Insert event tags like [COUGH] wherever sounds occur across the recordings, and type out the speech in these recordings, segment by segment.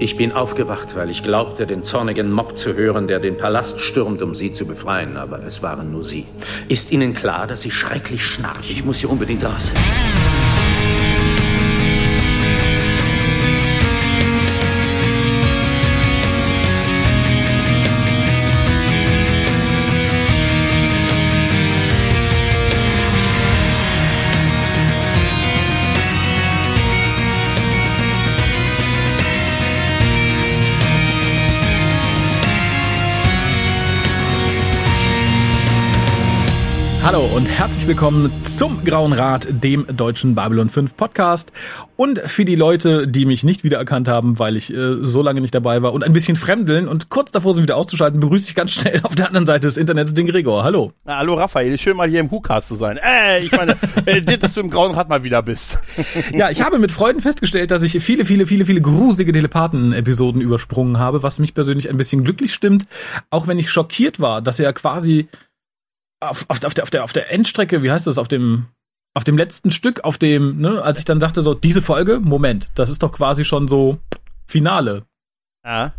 Ich bin aufgewacht, weil ich glaubte, den zornigen Mob zu hören, der den Palast stürmt, um sie zu befreien. Aber es waren nur sie. Ist Ihnen klar, dass sie schrecklich schnarcht? Ich muss hier unbedingt raus. Hallo und herzlich willkommen zum Grauen Rat, dem deutschen Babylon 5 Podcast. Und für die Leute, die mich nicht wiedererkannt haben, weil ich äh, so lange nicht dabei war und ein bisschen fremdeln und kurz davor sind wieder auszuschalten, begrüße ich ganz schnell auf der anderen Seite des Internets den Gregor. Hallo. Na, hallo Raphael, schön mal hier im Hookast zu sein. Äh, ich meine, [LAUGHS] äh, dass du im Grauen Rat mal wieder bist. [LAUGHS] ja, ich habe mit Freuden festgestellt, dass ich viele, viele, viele, viele gruselige Telepathen-Episoden übersprungen habe, was mich persönlich ein bisschen glücklich stimmt, auch wenn ich schockiert war, dass er quasi auf, auf, auf, der, auf, der, auf der Endstrecke, wie heißt das, auf dem, auf dem letzten Stück, auf dem, ne, als ich dann dachte, so, diese Folge, Moment, das ist doch quasi schon so Finale. Ja.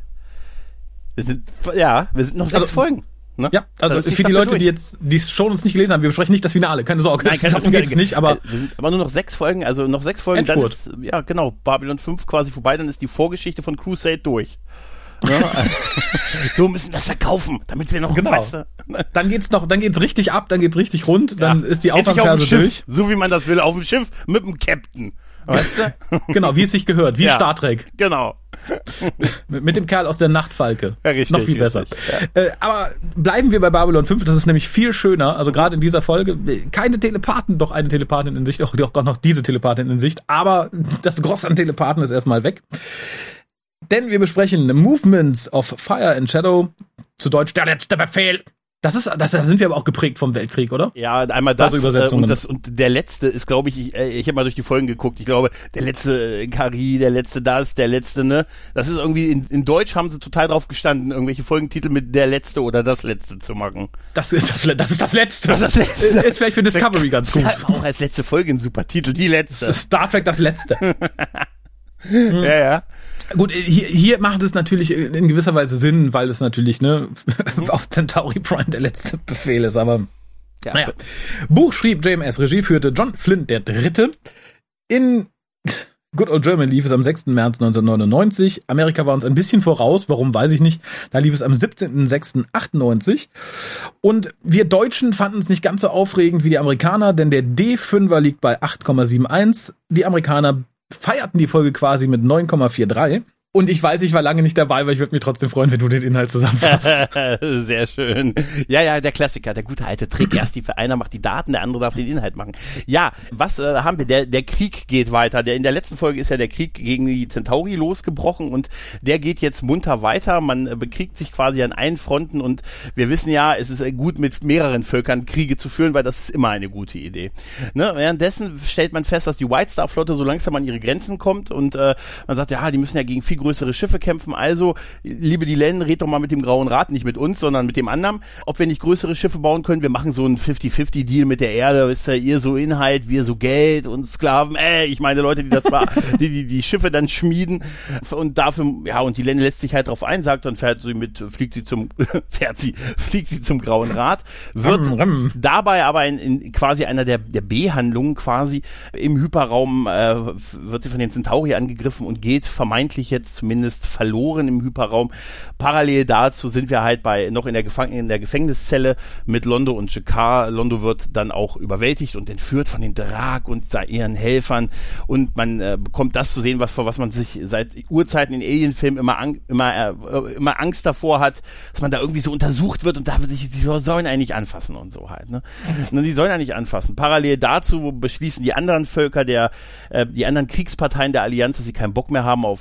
Wir sind, ja, wir sind noch sechs also, Folgen. Ne? Ja, also für die Leute, durch. die jetzt die schon uns nicht gelesen haben, wir besprechen nicht das Finale, keine Sorge. Nein, keine [LAUGHS] Sorge, geht's nicht, aber wir sind aber nur noch sechs Folgen, also noch sechs Folgen, Endspurt. dann ist ja genau Babylon 5 quasi vorbei, dann ist die Vorgeschichte von Crusade durch. Ne? [LAUGHS] so müssen wir das verkaufen, damit wir noch genau. Weißt du, dann geht's noch, dann geht's richtig ab, dann geht's richtig rund, dann ja. ist die Aufwärmphase durch. So wie man das will, auf dem Schiff mit dem Captain. Weißt du? [LAUGHS] genau, wie es sich gehört, wie ja, Star Trek. Genau. [LAUGHS] mit dem Kerl aus der Nachtfalke. Ja, richtig, Noch viel richtig, besser. Ja. Äh, aber bleiben wir bei Babylon 5, das ist nämlich viel schöner. Also gerade in dieser Folge, keine Telepathen, doch eine Telepathin in Sicht, auch, auch noch diese Telepathin in Sicht, aber das Groß an Telepathen ist erstmal weg. Denn wir besprechen Movements of Fire and Shadow, zu Deutsch der letzte Befehl. Das ist, das, da sind wir aber auch geprägt vom Weltkrieg, oder? Ja, einmal das, also äh, und das und der letzte ist, glaube ich, ich, äh, ich habe mal durch die Folgen geguckt. Ich glaube, der letzte äh, Kari, der letzte das, der letzte ne. Das ist irgendwie in, in Deutsch haben sie total drauf gestanden, irgendwelche Folgentitel mit der letzte oder das letzte zu machen. Das ist das, das ist das letzte. Das ist das letzte. Ist vielleicht für Discovery ganz gut. Auch als letzte Folge ein super Titel, die letzte. Das ist Star Trek das letzte. [LAUGHS] [LAUGHS] ja, ja. Gut, hier, hier macht es natürlich in gewisser Weise Sinn, weil es natürlich ne mhm. [LAUGHS] auf Centauri Prime der letzte Befehl ist, aber ja. naja. Buch schrieb JMS, Regie führte John Flynn der Dritte. In Good Old German lief es am 6. März 1999. Amerika war uns ein bisschen voraus, warum weiß ich nicht. Da lief es am 17.06.98. Und wir Deutschen fanden es nicht ganz so aufregend wie die Amerikaner, denn der D5er liegt bei 8,71. Die Amerikaner feierten die Folge quasi mit 9,43. Und ich weiß, ich war lange nicht dabei, aber ich würde mich trotzdem freuen, wenn du den Inhalt zusammenfasst. [LAUGHS] Sehr schön. Ja, ja, der Klassiker, der gute alte Trick. Erst die einer macht die Daten, der andere darf den Inhalt machen. Ja, was äh, haben wir? Der, der Krieg geht weiter. Der in der letzten Folge ist ja der Krieg gegen die Centauri losgebrochen und der geht jetzt munter weiter. Man äh, bekriegt sich quasi an allen Fronten und wir wissen ja, es ist äh, gut mit mehreren Völkern Kriege zu führen, weil das ist immer eine gute Idee. Ne? Währenddessen stellt man fest, dass die White Star Flotte so langsam an ihre Grenzen kommt und äh, man sagt, ja, die müssen ja gegen viel größere Schiffe kämpfen. Also, liebe Dylan, red doch mal mit dem Grauen Rat, nicht mit uns, sondern mit dem anderen, ob wir nicht größere Schiffe bauen können. Wir machen so einen 50-50-Deal mit der Erde. Ist ja ihr so Inhalt, wir so Geld und Sklaven. Äh, ich meine Leute, die das war, [LAUGHS] die, die die Schiffe dann schmieden und dafür, ja, und Dylan lässt sich halt drauf ein, sagt dann fährt sie mit, fliegt sie zum, [LAUGHS] fährt sie, fliegt sie zum Grauen Rat, wird dabei aber in, in quasi einer der, der B-Handlungen quasi im Hyperraum äh, wird sie von den Centauri angegriffen und geht vermeintlich jetzt zumindest verloren im Hyperraum. Parallel dazu sind wir halt bei noch in der, Gefang in der Gefängniszelle mit Londo und Jakar. Londo wird dann auch überwältigt und entführt von den Drag und ihren Helfern und man äh, bekommt das zu sehen, was vor was man sich seit Urzeiten in Alien-Filmen immer, an, immer, äh, immer Angst davor hat, dass man da irgendwie so untersucht wird und da sich, die sollen eigentlich anfassen und so halt. Ne? Und die sollen eigentlich anfassen. Parallel dazu beschließen die anderen Völker der, äh, die anderen Kriegsparteien der Allianz, dass sie keinen Bock mehr haben auf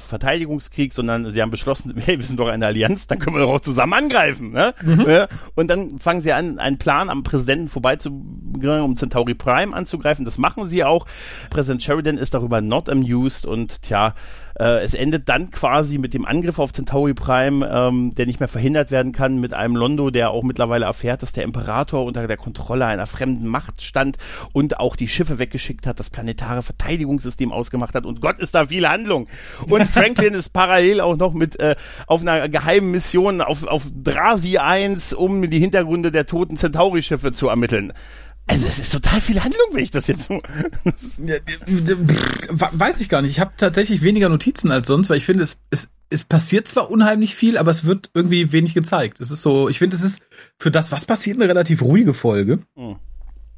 Verteidigungskrieg, sondern sie haben beschlossen, [LAUGHS] hey, wir sind doch eine Allianz, dann können wir doch auch zusammen angreifen. Ne? Mhm. Und dann fangen sie an, einen Plan am Präsidenten vorbeizubringen, um Centauri Prime anzugreifen. Das machen sie auch. Präsident Sheridan ist darüber not amused und tja, Äh, es endet dann quasi mit dem Angriff auf Centauri Prime, ähm, der nicht mehr verhindert werden kann, mit einem Londo, der auch mittlerweile erfährt, dass der Imperator unter der Kontrolle einer fremden Macht stand und auch die Schiffe weggeschickt hat, das planetare Verteidigungssystem ausgemacht hat und Gott ist da viel Handlung. Und [LAUGHS] Franklin ist parallel auch noch mit äh, auf einer geheimen Mission auf, auf Drasi 1, um die Hintergründe der toten Centauri-Schiffe zu ermitteln. Also es ist total viel Handlung, wenn ich das jetzt so. Weiß ich gar nicht. Ich habe tatsächlich weniger Notizen als sonst, weil ich finde, es, es, es passiert zwar unheimlich viel, aber es wird irgendwie wenig gezeigt. Es ist so, ich finde, es ist für das, was passiert, eine relativ ruhige Folge. Mhm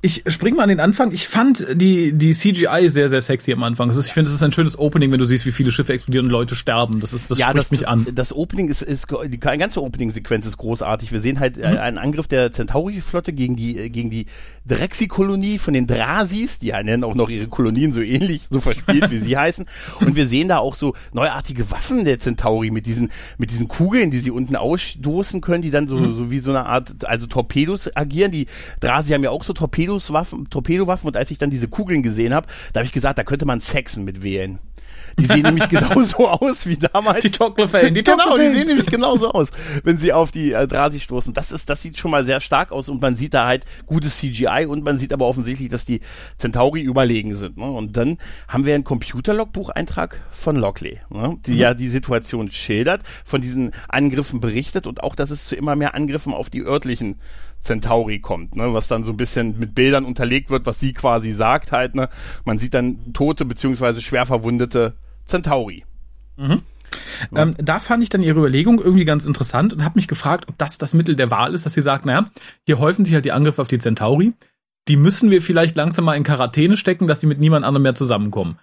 ich spring mal an den Anfang. Ich fand die, die CGI sehr, sehr sexy am Anfang. Ist, ich finde, es ist ein schönes Opening, wenn du siehst, wie viele Schiffe explodieren und Leute sterben. Das ist, das ja, spricht das, mich an. Das Opening ist, ist, die ganze Opening-Sequenz ist großartig. Wir sehen halt äh, mhm. einen Angriff der Centauri-Flotte gegen die, gegen die Drexi-Kolonie von den Drasis. Die nennen auch noch ihre Kolonien so ähnlich, so verspielt, wie sie [LAUGHS] heißen. Und wir sehen da auch so neuartige Waffen der Centauri mit diesen, mit diesen Kugeln, die sie unten ausstoßen können, die dann so, mhm. so wie so eine Art, also Torpedos agieren. Die Drasi haben ja auch so Torpedos Torpedowaffen, Torpedowaffen und als ich dann diese Kugeln gesehen habe, da habe ich gesagt, da könnte man Sexen mit wählen. Die sehen nämlich genauso [LAUGHS] aus wie damals. Die Tocklefällen, die Genau, die sehen nämlich genauso aus, wenn sie auf die äh, Drasi stoßen. Das ist, das sieht schon mal sehr stark aus und man sieht da halt gutes CGI und man sieht aber offensichtlich, dass die Centauri überlegen sind. Ne? Und dann haben wir einen Computerlogbucheintrag von Lockley, ne? die mhm. ja die Situation schildert, von diesen Angriffen berichtet und auch, dass es zu immer mehr Angriffen auf die örtlichen Centauri kommt, ne, was dann so ein bisschen mit Bildern unterlegt wird, was sie quasi sagt halt, ne. Man sieht dann tote beziehungsweise schwer verwundete Centauri. Mhm. Ja. Ähm, da fand ich dann ihre Überlegung irgendwie ganz interessant und habe mich gefragt, ob das das Mittel der Wahl ist, dass sie sagt, naja, hier häufen sich halt die Angriffe auf die Centauri. Die müssen wir vielleicht langsam mal in Quarantäne stecken, dass sie mit niemand anderem mehr zusammenkommen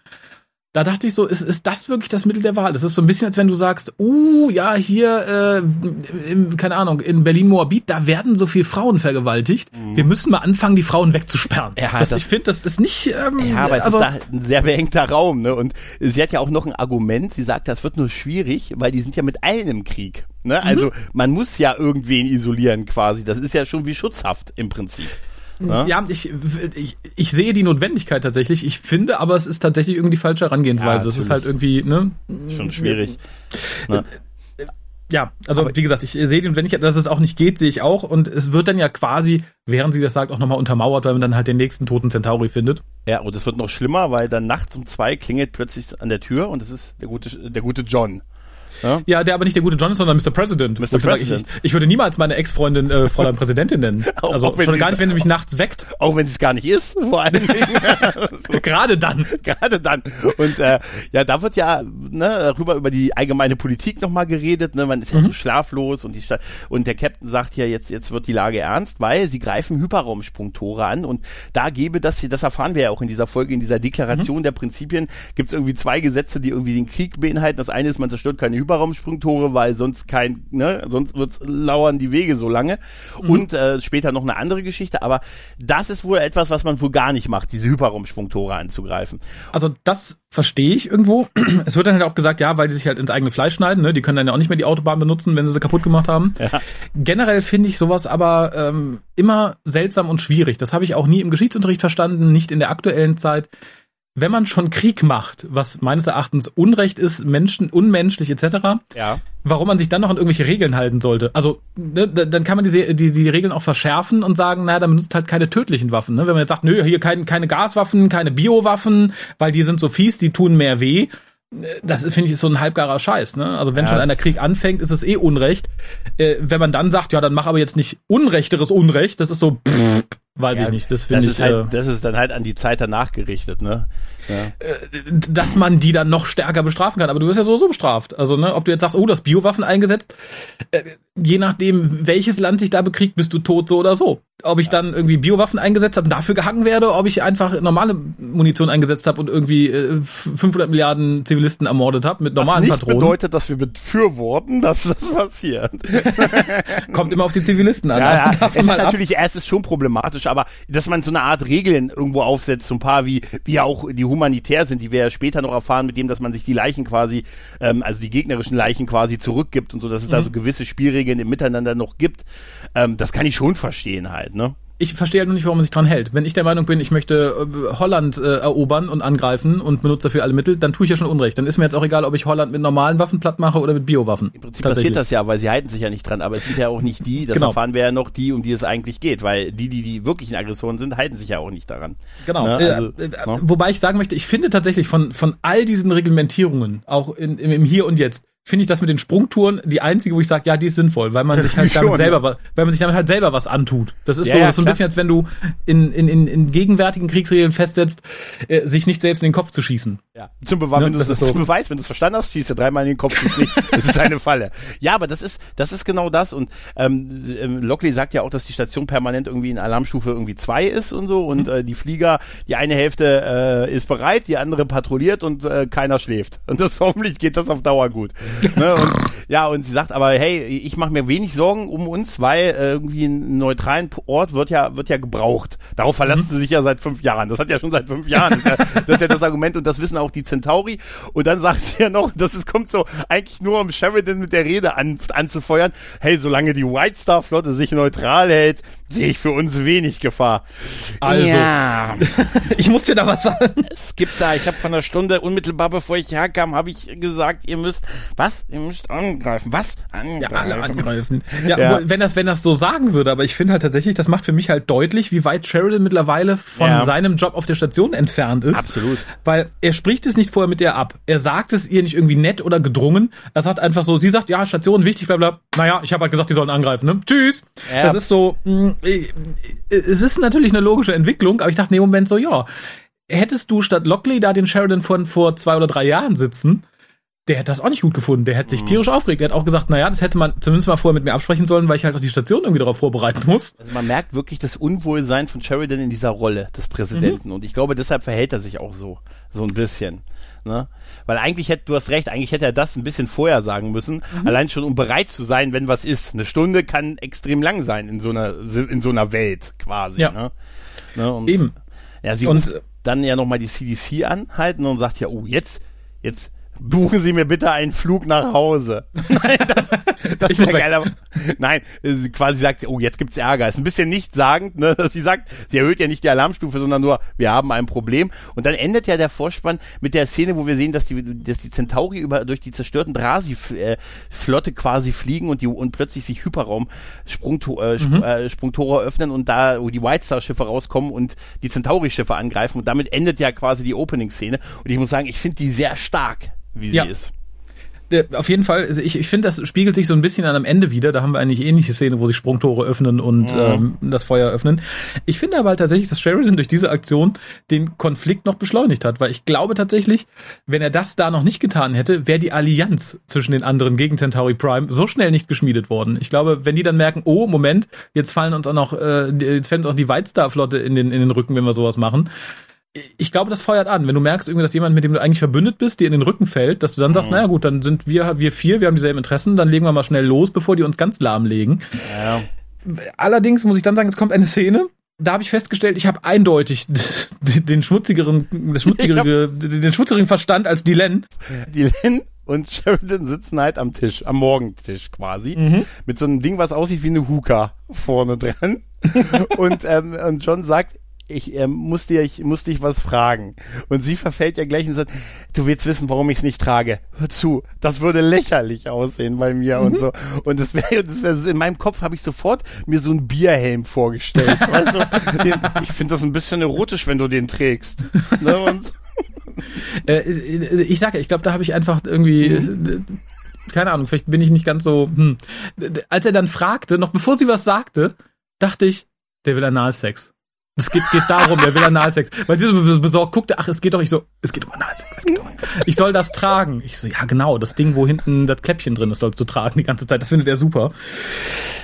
da dachte ich so, ist, ist das wirklich das Mittel der Wahl? Das ist so ein bisschen, als wenn du sagst, uh, ja, hier, äh, im, keine Ahnung, in Berlin-Moabit, da werden so viele Frauen vergewaltigt. Mhm. Wir müssen mal anfangen, die Frauen wegzusperren. Ja, das, das, ich finde, das ist nicht. Ähm, ja, aber es aber, ist da ein sehr beengter Raum, ne? Und sie hat ja auch noch ein Argument. Sie sagt, das wird nur schwierig, weil die sind ja mit allen im Krieg. Ne? Also mhm. man muss ja irgendwen isolieren quasi. Das ist ja schon wie Schutzhaft im Prinzip. Ja, ja ich, ich, ich sehe die Notwendigkeit tatsächlich. Ich finde, aber es ist tatsächlich irgendwie die falsche Herangehensweise. Ja, es ist halt irgendwie, ne? Schon schwierig. Ne? Ja, also aber wie gesagt, ich sehe die Notwendigkeit, dass es auch nicht geht, sehe ich auch. Und es wird dann ja quasi, während sie das sagt, auch nochmal untermauert, weil man dann halt den nächsten toten Centauri findet. Ja, und es wird noch schlimmer, weil dann nachts um zwei klingelt plötzlich an der Tür und es ist der gute, der gute John. Ja? ja, der aber nicht der gute John ist, sondern Mr. President. Mr. President. Ich, ich, würde niemals meine Ex-Freundin äh, Fräulein Präsidentin nennen. [LAUGHS] Also auch, schon gar nicht, wenn sie mich nachts weckt. Auch wenn sie es gar nicht ist, vor allem. [LAUGHS] [LAUGHS] Gerade dann. Gerade dann. Und äh, ja, da wird ja ne, darüber über die allgemeine Politik nochmal geredet. Ne? Man ist ja mhm. so schlaflos und die Stadt, und der Captain sagt ja, jetzt, jetzt wird die Lage ernst, weil sie greifen Hyperraumsprungtore an und da gebe das, das erfahren wir ja auch in dieser Folge, in dieser Deklaration mhm. der Prinzipien, gibt es irgendwie zwei Gesetze, die irgendwie den Krieg beinhalten. Das eine ist, man zerstört keine Hyperraumsprungtore Hyperraumsprungtore, weil sonst kein, ne, sonst wird's lauern die Wege so lange. Mhm. Und äh, später noch eine andere Geschichte, aber das ist wohl etwas, was man wohl gar nicht macht, diese Hyperraumsprungtore anzugreifen. Also das verstehe ich irgendwo. [CLEARS THROAT] Es wird dann halt auch gesagt, ja, weil die sich halt ins eigene Fleisch schneiden, ne? Die können dann ja auch nicht mehr die Autobahn benutzen, wenn sie sie kaputt gemacht haben. Ja. Generell finde ich sowas aber ähm, immer seltsam und schwierig. Das habe ich auch nie im Geschichtsunterricht verstanden, nicht in der aktuellen Zeit wenn man schon Krieg macht, was meines Erachtens Unrecht ist, Menschen, unmenschlich etc., ja. warum man sich dann noch an irgendwelche Regeln halten sollte. Also, ne, dann kann man diese, die, die Regeln auch verschärfen und sagen, naja, dann benutzt halt keine tödlichen Waffen. Ne? Wenn man jetzt sagt, nö, hier kein, keine Gaswaffen, keine Biowaffen, weil die sind so fies, die tun mehr weh. Das finde ich ist so ein halbgarer Scheiß. Ne? Also wenn ja, schon einer Krieg anfängt, ist es eh Unrecht. Äh, wenn man dann sagt, ja, dann mach aber jetzt nicht unrechteres Unrecht, das ist so, pff, Weiß ja, ich nicht. Das finde ich. Ist halt, äh, das ist dann halt an die Zeit danach gerichtet, ne? Ja. Äh, dass man die dann noch stärker bestrafen kann. Aber du wirst ja sowieso bestraft. Also, ne, ob du jetzt sagst, oh, das Biowaffen eingesetzt, äh, je nachdem, welches Land sich da bekriegt, bist du tot so oder so. Ob ich dann irgendwie Biowaffen eingesetzt habe und dafür gehangen werde, ob ich einfach normale Munition eingesetzt habe und irgendwie äh, 500 Milliarden Zivilisten ermordet habe mit normalen Was nicht Patronen. bedeutet, dass wir befürworten, dass das passiert. [LAUGHS] Kommt immer auf die Zivilisten an. Ja, ja. [LAUGHS] Es ist natürlich, es ist schon problematisch, aber dass man so eine Art Regeln irgendwo aufsetzt, so ein paar wie, wie auch die humanitär sind, die wir ja später noch erfahren, mit dem, dass man sich die Leichen quasi, ähm, also die gegnerischen Leichen quasi zurückgibt und so, dass es mhm. da so gewisse Spielregeln im Miteinander noch gibt. Ähm, das kann ich schon verstehen halt, ne? Ich verstehe halt noch nicht, warum man sich dran hält. Wenn ich der Meinung bin, ich möchte äh, Holland äh, erobern und angreifen und benutze dafür alle Mittel, dann tue ich ja schon Unrecht. Dann ist mir jetzt auch egal, ob ich Holland mit normalen Waffen platt mache oder mit Biowaffen. Im Prinzip passiert das ja, weil sie halten sich ja nicht dran, aber es sind ja auch nicht die, das genau. erfahren wir ja noch, die, um die es eigentlich geht, weil die, die die wirklichen Aggressoren sind, halten sich ja auch nicht daran. Genau. Ne? Also, äh, äh? Wobei ich sagen möchte, ich finde tatsächlich von, von all diesen Reglementierungen, auch in, im, im Hier und Jetzt, finde ich das mit den Sprungtouren die einzige, wo ich sage, ja, die ist sinnvoll, weil man sich halt [LAUGHS] damit selber, weil man sich damit halt selber was antut. Das ist ja, so, ja, das ist so ein bisschen, als wenn du in, in, in, in gegenwärtigen Kriegsregeln festsetzt, äh, sich nicht selbst in den Kopf zu schießen. Ja, zum, Beweis, ne? wenn das, so. zum Beweis, wenn du es verstanden hast, schießt du dreimal in den Kopf. Das ist eine Falle. Ja, aber das ist, das ist genau das. Und ähm, ähm, Lockley sagt ja auch, dass die Station permanent irgendwie in Alarmstufe irgendwie zwei ist und so. Und mhm. äh, die Flieger, die eine Hälfte äh, ist bereit, die andere patrouilliert und äh, keiner schläft. Und das [LAUGHS] hoffentlich geht das auf Dauer gut [LAUGHS] ne? Und ja, und sie sagt aber, hey, ich mache mir wenig Sorgen um uns, weil äh, irgendwie ein neutralen Ort wird ja wird ja gebraucht. Darauf verlässt mhm. sie sich ja seit fünf Jahren. Das hat ja schon seit fünf Jahren. Das ist, ja, das ist ja das Argument und das wissen auch die Centauri. Und dann sagt sie ja noch, das ist, kommt so eigentlich nur um Sheridan mit der Rede an, anzufeuern. Hey, solange die White Star Flotte sich neutral hält, sehe ich für uns wenig Gefahr. Also, ja. [LAUGHS] ich muss dir da was sagen. Es gibt da, ich habe von einer Stunde unmittelbar bevor ich herkam, habe ich gesagt, ihr müsst, was? Ihr müsst angreifen. Was? Angreifen. Ja, alle angreifen. Ja, ja. wenn das, wenn das so sagen würde, aber ich finde halt tatsächlich, das macht für mich halt deutlich, wie weit Sheridan mittlerweile von ja. seinem Job auf der Station entfernt ist. Absolut. Weil er spricht es nicht vorher mit ihr ab. Er sagt es ihr nicht irgendwie nett oder gedrungen. Er sagt einfach so, sie sagt, ja, Station wichtig, bla bla. Naja, ich habe halt gesagt, die sollen angreifen, ne? Tschüss. Ja. Das ist so, mh, mm, es ist natürlich eine logische Entwicklung, aber ich dachte in dem Moment so, ja, hättest du statt Lockley da den Sheridan von vor zwei oder drei Jahren sitzen, der hätte das auch nicht gut gefunden. Der hätte sich mhm. tierisch aufgeregt. Der hat auch gesagt, naja, das hätte man zumindest mal vorher mit mir absprechen sollen, weil ich halt auch die Station irgendwie darauf vorbereiten muss. Also man merkt wirklich das Unwohlsein von Sheridan in dieser Rolle des Präsidenten. Mhm. Und ich glaube, deshalb verhält er sich auch so. So ein bisschen. Ne? Weil eigentlich hätte, du hast recht, eigentlich hätte er das ein bisschen vorher sagen müssen. Mhm. Allein schon, um bereit zu sein, wenn was ist. Eine Stunde kann extrem lang sein in so einer, in so einer Welt quasi. Ja. Ne? Ne? Und, Eben. Ja, sie und dann ja nochmal die CDC anhalten und sagt ja, oh, jetzt, jetzt buchen Sie mir bitte einen Flug nach Hause. [LAUGHS] Nein, das, das wäre geil. Aber, nein, quasi sagt sie, oh, jetzt gibt's Ärger. Ist ein bisschen nichtssagend, ne? Sie sagt, sie erhöht ja nicht die Alarmstufe, sondern nur, wir haben ein Problem. Und dann endet ja der Vorspann mit der Szene, wo wir sehen, dass die, dass die Centauri über, durch die zerstörten Drasi-Flotte quasi fliegen und die, und plötzlich sich Hyperraum Sprungtor, äh, mhm. äh, Sprungtore öffnen und da, wo die White Star Schiffe rauskommen und die Centauri-Schiffe angreifen. Und damit endet ja quasi die Opening-Szene. Und ich muss sagen, ich finde die sehr stark wie sie ja. ist auf jeden Fall, also ich, ich finde, das spiegelt sich so ein bisschen an am Ende wieder. Da haben wir eigentlich ähnliche Szene, wo sich Sprungtore öffnen und mhm. ähm, das Feuer öffnen. Ich finde aber halt tatsächlich, dass Sheridan durch diese Aktion den Konflikt noch beschleunigt hat, weil ich glaube tatsächlich, wenn er das da noch nicht getan hätte, wäre die Allianz zwischen den anderen gegen Centauri Prime so schnell nicht geschmiedet worden. Ich glaube, wenn die dann merken, oh, Moment, jetzt fallen uns auch noch, äh, jetzt fällt uns auch die White Star Flotte in den, in den Rücken, wenn wir sowas machen, ich glaube, das feuert an. Wenn du merkst, irgendwie, dass jemand, mit dem du eigentlich verbündet bist, dir in den Rücken fällt, dass du dann sagst, mhm. naja gut, dann sind wir, wir vier, wir haben dieselben Interessen, dann legen wir mal schnell los, bevor die uns ganz lahmlegen. Ja. Allerdings muss ich dann sagen, es kommt eine Szene, da habe ich festgestellt, ich habe eindeutig [LAUGHS] den schmutzigeren, das schmutzigere, den schmutzigeren Verstand als Dylan. Dylan und Sheridan sitzen halt am Tisch, am Morgentisch quasi, mhm. mit so einem Ding, was aussieht wie eine Hookah vorne dran. [LAUGHS] und, ähm, und John sagt, ich äh, muss dir, ich muss dich was fragen. Und sie verfällt ja gleich und sagt, du willst wissen, warum ich es nicht trage. Hör zu, das würde lächerlich [LAUGHS] aussehen bei mir mhm. und so. Und das wäre, das wäre, in meinem Kopf habe ich sofort mir so einen Bierhelm vorgestellt. [LAUGHS] weißt du, den, ich finde das ein bisschen erotisch, wenn du den trägst. Ne? Und [LAUGHS] äh, ich sage, ich glaube, da habe ich einfach irgendwie, mhm. keine Ahnung, vielleicht bin ich nicht ganz so. Hm. Als er dann fragte, noch bevor sie was sagte, dachte ich, der will Analsex. Es geht, geht darum, der will Analsex. Weil sie so besorgt guckte, ach, es geht doch, ich so, es geht um Analsex, es geht um, ich soll das tragen. Ich so, ja genau, das Ding, wo hinten das Kläppchen drin ist, sollst du tragen die ganze Zeit. Das findet er super.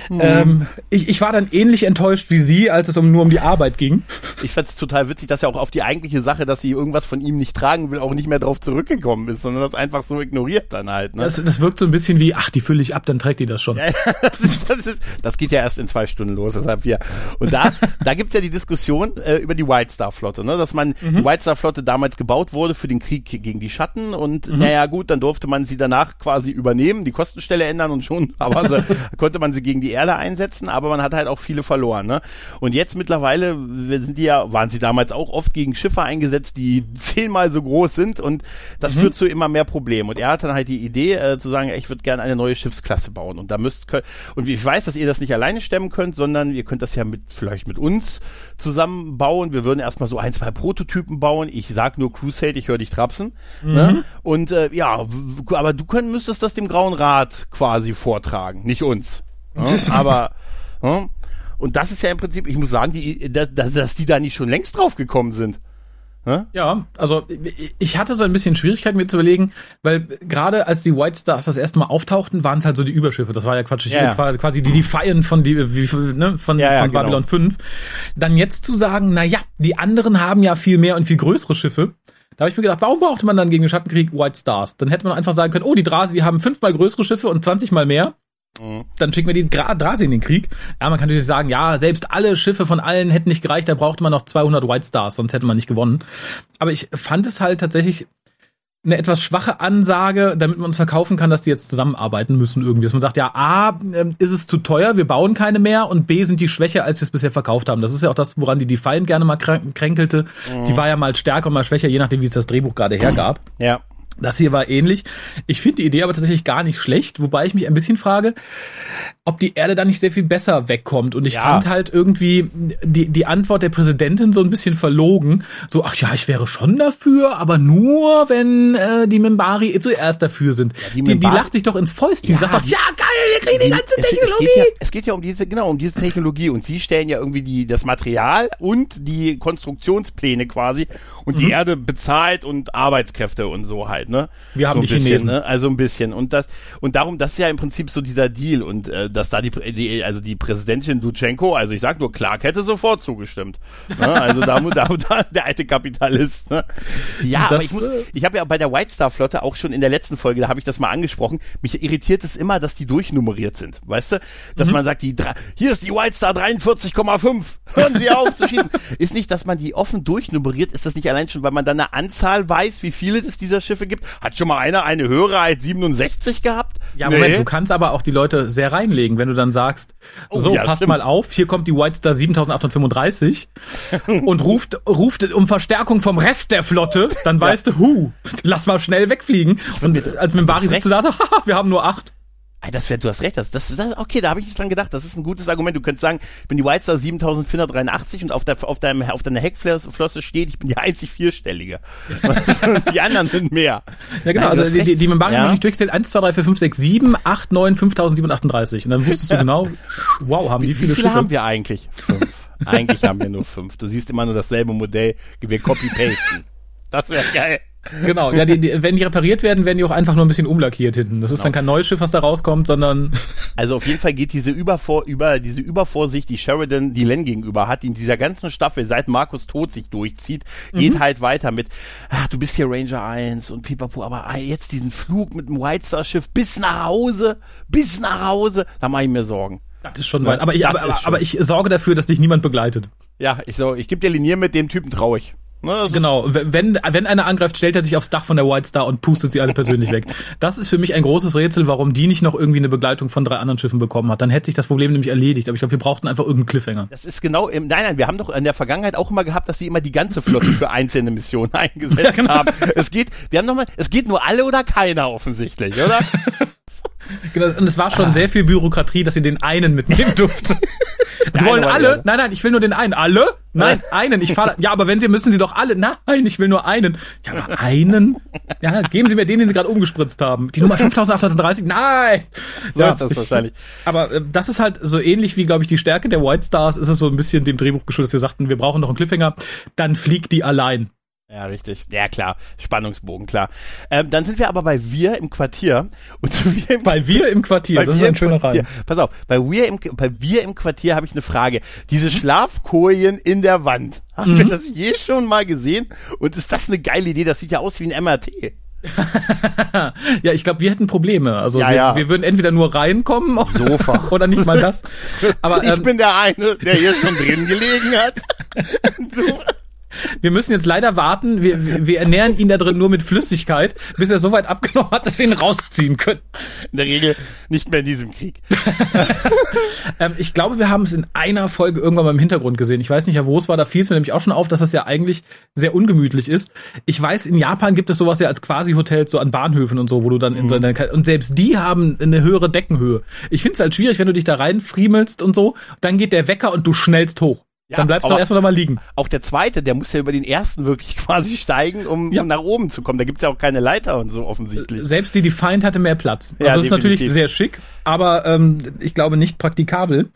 Mhm. Ähm, ich, ich war dann ähnlich enttäuscht wie sie, als es um, nur um die Arbeit ging. Ich fand's total witzig, dass er auch auf die eigentliche Sache, dass sie irgendwas von ihm nicht tragen will, auch nicht mehr drauf zurückgekommen ist, sondern das einfach so ignoriert dann halt. Ne? Das, das wirkt so ein bisschen wie, ach, die fülle ich ab, dann trägt die das schon. Ja, [LAUGHS] das, ist, das, ist, das geht ja erst in zwei Stunden los, deshalb wir. Und da, [LAUGHS] da gibt's ja die Diskussion, Diskussion äh, über die White Star Flotte, ne? dass man mhm. die White Star Flotte damals gebaut wurde für den Krieg gegen die Schatten und mhm. naja gut, dann durfte man sie danach quasi übernehmen, die Kostenstelle ändern und schon [LAUGHS] aber so, konnte man sie gegen die Erde einsetzen, aber man hat halt auch viele verloren. Ne? Und jetzt mittlerweile sind die ja, waren sie damals auch oft gegen Schiffe eingesetzt, die [LAUGHS] zehnmal so groß sind und das mhm. führt zu immer mehr Problemen. Und er hat dann halt die Idee äh, zu sagen, ich würde gerne eine neue Schiffsklasse bauen und da müsst und ich weiß, dass ihr das nicht alleine stemmen könnt, sondern ihr könnt das ja mit vielleicht mit uns zusammenbauen. Wir würden erstmal so ein, zwei Prototypen bauen. Ich sag nur Crusade, ich höre dich trapsen. Mhm. Ne? Und äh, ja, aber du könnt, müsstest das dem Grauen Rat quasi vortragen, nicht uns. Ne? [LAUGHS] aber ne? und das ist ja im Prinzip, ich muss sagen, die, dass, dass die da nicht schon längst drauf gekommen sind. Hä? Ja, also ich hatte so ein bisschen Schwierigkeiten mir zu überlegen, weil gerade als die White Stars das erste Mal auftauchten, waren es halt so die Überschiffe. Das war ja Quatsch. Ja, ja. war quasi die Defiant von, die, wie, ne, von, ja, ja, von genau. Babylon 5. Dann jetzt zu sagen, na ja, die anderen haben ja viel mehr und viel größere Schiffe. Da habe ich mir gedacht, warum brauchte man dann gegen den Schattenkrieg White Stars? Dann hätte man einfach sagen können, oh, die Drase, die haben fünfmal größere Schiffe und 20 mal mehr. Mhm. Dann schicken wir die Drasi in den Krieg. Ja, man kann natürlich sagen, ja, selbst alle Schiffe von allen hätten nicht gereicht, da brauchte man noch 200 White Stars, sonst hätte man nicht gewonnen. Aber ich fand es halt tatsächlich eine etwas schwache Ansage, damit man uns verkaufen kann, dass die jetzt zusammenarbeiten müssen irgendwie. Dass man sagt, ja, A, ähm, ist es zu teuer, wir bauen keine mehr und B, sind die schwächer, als wir es bisher verkauft haben. Das ist ja auch das, woran die Defiant gerne mal kränkelte. Mhm. Die war ja mal stärker und mal schwächer, je nachdem, wie es das Drehbuch gerade hergab. Ja. Das hier war ähnlich. Ich finde die Idee aber tatsächlich gar nicht schlecht, wobei ich mich ein bisschen frage, ob die Erde da nicht sehr viel besser wegkommt. Und ich ja. fand halt irgendwie die, die Antwort der Präsidentin so ein bisschen verlogen. So, ach ja, ich wäre schon dafür, aber nur, wenn äh, die Mimbari zuerst dafür sind. Ja, die, die, die, lacht sich doch ins Fäustchen. Ja, die sagt doch, ja geil, wir kriegen die ganze es, Technologie. Es geht, ja, es geht ja um diese, genau, um diese Technologie. Und sie stellen ja irgendwie die, das Material und die Konstruktionspläne quasi. Und mhm. die Erde bezahlt und Arbeitskräfte und so halt, ne? Wir haben so die bisschen, Chinesen. Ne? Also ein bisschen. Und das, und darum, das ist ja im Prinzip so dieser Deal. Und äh, dass da die, die, also die Präsidentin Dutschenko, also ich sag nur, Clark hätte sofort zugestimmt. Ne? Also da, da, da, der alte Kapitalist. Ne? Ja, das, aber ich muss, äh, ich habe ja bei der White Star Flotte auch schon in der letzten Folge, da habe ich das mal angesprochen, mich irritiert es immer, dass die durchnummeriert sind. Weißt du? Dass mhm. man sagt, die hier ist die White Star 43,5. Hören Sie auf zu schießen. [LAUGHS] Ist nicht, dass man die offen durchnummeriert, ist das nicht allein schon, weil man dann eine Anzahl weiß, wie viele es dieser Schiffe gibt? Hat schon mal einer eine höhere als 67 gehabt? Ja, nee. Moment, du kannst aber auch die Leute sehr reinlegen, wenn du dann sagst, oh, so, ja, passt stimmt. mal auf, hier kommt die White Star 7835 und ruft, ruft um Verstärkung vom Rest der Flotte, dann ja. weißt du, hu, lass mal schnell wegfliegen. Und als Mimbari sitzt du da so, [LAUGHS] haha, wir haben nur acht. Das wär, du hast recht, das, das, das okay, da habe ich nicht dran gedacht. Das ist ein gutes Argument. Du könntest sagen, ich bin die White Star 7483 und auf, der, auf, deinem, auf deiner Heckflosse steht, ich bin die einzig vierstellige. [LAUGHS] die anderen sind mehr. Ja, genau. Nein, also die, die, die Membari ja? durchzählt 1, 2, 3, 4, 5, 6, 7, 8, 9, 5738. Und dann wusstest du genau, wow, haben die viele Wie viele Schiffe? haben wir eigentlich? Fünf. eigentlich haben wir nur fünf. Du siehst immer nur dasselbe Modell, wir copy-pasten. Das wäre geil. Genau, ja, die, die, wenn die repariert werden, werden die auch einfach nur ein bisschen umlackiert hinten. Das ist genau. dann kein neues Schiff, was da rauskommt, sondern. [LAUGHS] Also auf jeden Fall geht diese Übervor über diese Übervorsicht, die Sheridan die Len gegenüber hat, die in dieser ganzen Staffel seit Markus Tod sich durchzieht, geht mhm. halt weiter mit, ach, du bist hier Ranger 1 und pipapo, aber jetzt diesen Flug mit dem White Star Schiff bis nach Hause, bis nach Hause, da mache ich mir Sorgen. Das ist schon weit. Aber ich, aber, aber, aber ich sorge dafür, dass dich niemand begleitet. Ja, ich so, ich gebe dir Linier mit dem Typen traurig. Ne, genau, wenn, wenn einer angreift, stellt er sich aufs Dach von der White Star und pustet sie alle persönlich weg. Das ist für mich ein großes Rätsel, warum die nicht noch irgendwie eine Begleitung von drei anderen Schiffen bekommen hat. Dann hätte sich das Problem nämlich erledigt. Aber ich glaube, wir brauchten einfach irgendeinen Cliffhanger. Das ist genau, im, nein, nein, wir haben doch in der Vergangenheit auch immer gehabt, dass sie immer die ganze Flotte für einzelne Missionen [LAUGHS] eingesetzt ja, genau. haben. Es geht, wir haben nochmal, es geht nur alle oder keiner offensichtlich, oder? [LAUGHS] Genau, und es war schon ah. sehr viel Bürokratie, dass sie den einen mitnehmen [LAUGHS] durfte. [LAUGHS] Sie wollen alle? Nein, nein, ich will nur den einen. Alle? Nein, [LAUGHS] einen. Ich fahre. Ja, aber wenn Sie müssen Sie doch alle. Nein, ich will nur einen. Ja, aber einen? Ja, geben Sie mir den, den Sie gerade umgespritzt haben. Die Nummer 5830? Nein. So ja, ist das wahrscheinlich. [LAUGHS] aber äh, das ist halt so ähnlich wie, glaube ich, die Stärke der White Stars. Ist es so ein bisschen dem Drehbuch geschuldet, dass wir sagten, wir brauchen noch einen Cliffhanger. Dann fliegt die allein. Ja, richtig. Ja, klar. Spannungsbogen, klar. Ähm, dann sind wir aber bei Wir im Quartier. Und [LAUGHS] wir im bei Wir im Quartier, das ist ein schöner Reim. Pass auf, bei Wir im, bei Wir im Quartier habe ich eine Frage. Diese mhm. Schlafkojen in der Wand. Haben mhm. wir das je schon mal gesehen? Und ist das eine geile Idee? Das sieht ja aus wie ein MRT. [LAUGHS] ja, ich glaube, wir hätten Probleme. Also ja, wir, ja. wir, würden entweder nur reinkommen Sofa. [LAUGHS] oder nicht mal das. Aber ähm, ich bin der eine, der hier schon drin gelegen hat. Wir müssen jetzt leider warten. Wir, wir ernähren ihn da drin nur mit Flüssigkeit, bis er so weit abgenommen hat, dass wir ihn rausziehen können. In der Regel nicht mehr in diesem Krieg. [LAUGHS] ähm, ich glaube, wir haben es in einer Folge irgendwann mal im Hintergrund gesehen. Ich weiß nicht, wo es war. Da fiel es mir nämlich auch schon auf, dass es ja eigentlich sehr ungemütlich ist. Ich weiß, in Japan gibt es sowas ja als Quasi-Hotels so an Bahnhöfen und so, wo du dann in mhm. so einer, und selbst die haben eine höhere Deckenhöhe. Ich finde es halt schwierig, wenn du dich da reinfriemelst und so, dann geht der Wecker und du schnellst hoch. Ja, dann bleibst du erstmal da mal liegen. Auch der zweite, der muss ja über den ersten wirklich [LAUGHS] quasi steigen, um, ja. um nach oben zu kommen. Da gibt's ja auch keine Leiter und so offensichtlich. Selbst die Defiant hatte mehr Platz. Also ja, das ist natürlich sehr schick, aber ähm, ich glaube nicht praktikabel.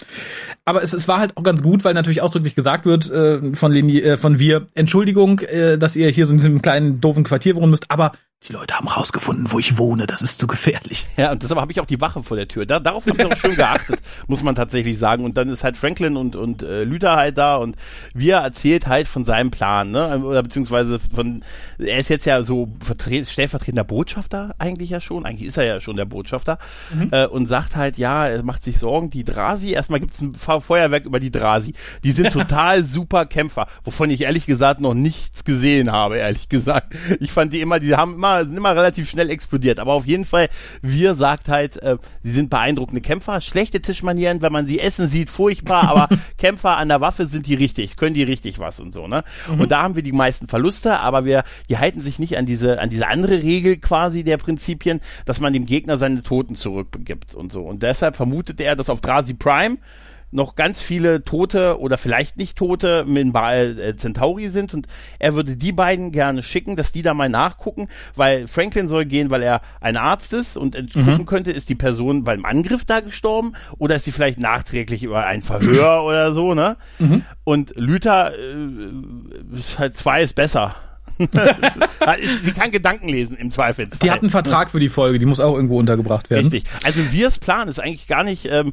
Aber es, es war halt auch ganz gut, weil natürlich ausdrücklich gesagt wird äh, von, Linie, äh, von wir, Entschuldigung, äh, dass ihr hier so in diesem kleinen doofen Quartier wohnen müsst, aber die Leute haben rausgefunden, wo ich wohne. Das ist zu gefährlich. Ja, und deshalb habe ich auch die Wache vor der Tür. Da, darauf habe ich auch schön geachtet, [LAUGHS] muss man tatsächlich sagen. Und dann ist halt Franklin und, und äh, Lüder halt da und wir erzählt halt von seinem Plan, ne? Oder beziehungsweise von, er ist jetzt ja so stellvertretender Botschafter eigentlich ja schon. Eigentlich ist er ja schon der Botschafter. Mhm. Äh, und sagt halt, ja, er macht sich Sorgen, die Drasi, erstmal gibt's ein Feuerwerk über die Drasi. Die sind [LAUGHS] total super Kämpfer, wovon ich ehrlich gesagt noch nichts gesehen habe, ehrlich gesagt. Ich fand die immer, die haben immer sind immer relativ schnell explodiert. Aber auf jeden Fall, wir sagt halt, äh, sie sind beeindruckende Kämpfer. Schlechte Tischmanieren, wenn man sie essen sieht, furchtbar, aber [LAUGHS] Kämpfer an der Waffe sind die richtig, können die richtig was und so, ne? Mhm. Und da haben wir die meisten Verluste, aber wir, die halten sich nicht an diese, an diese andere Regel quasi der Prinzipien, dass man dem Gegner seine Toten zurückgibt und so. Und deshalb vermutet er, dass auf Drasi Prime noch ganz viele Tote oder vielleicht nicht Tote mit Baal äh, Centauri sind und er würde die beiden gerne schicken, dass die da mal nachgucken, weil Franklin soll gehen, weil er ein Arzt ist und mhm. gucken könnte, ist die Person beim Angriff da gestorben oder ist sie vielleicht nachträglich über ein Verhör [CLEARS THROAT] oder so, ne? Mhm. Und Lüther äh, halt zwei ist besser. [LAUGHS] sie kann Gedanken lesen im Zweifelsfall. Die hat einen Vertrag für die Folge, die muss auch irgendwo untergebracht werden. Richtig. Also Wirs Plan ist eigentlich gar nicht ähm,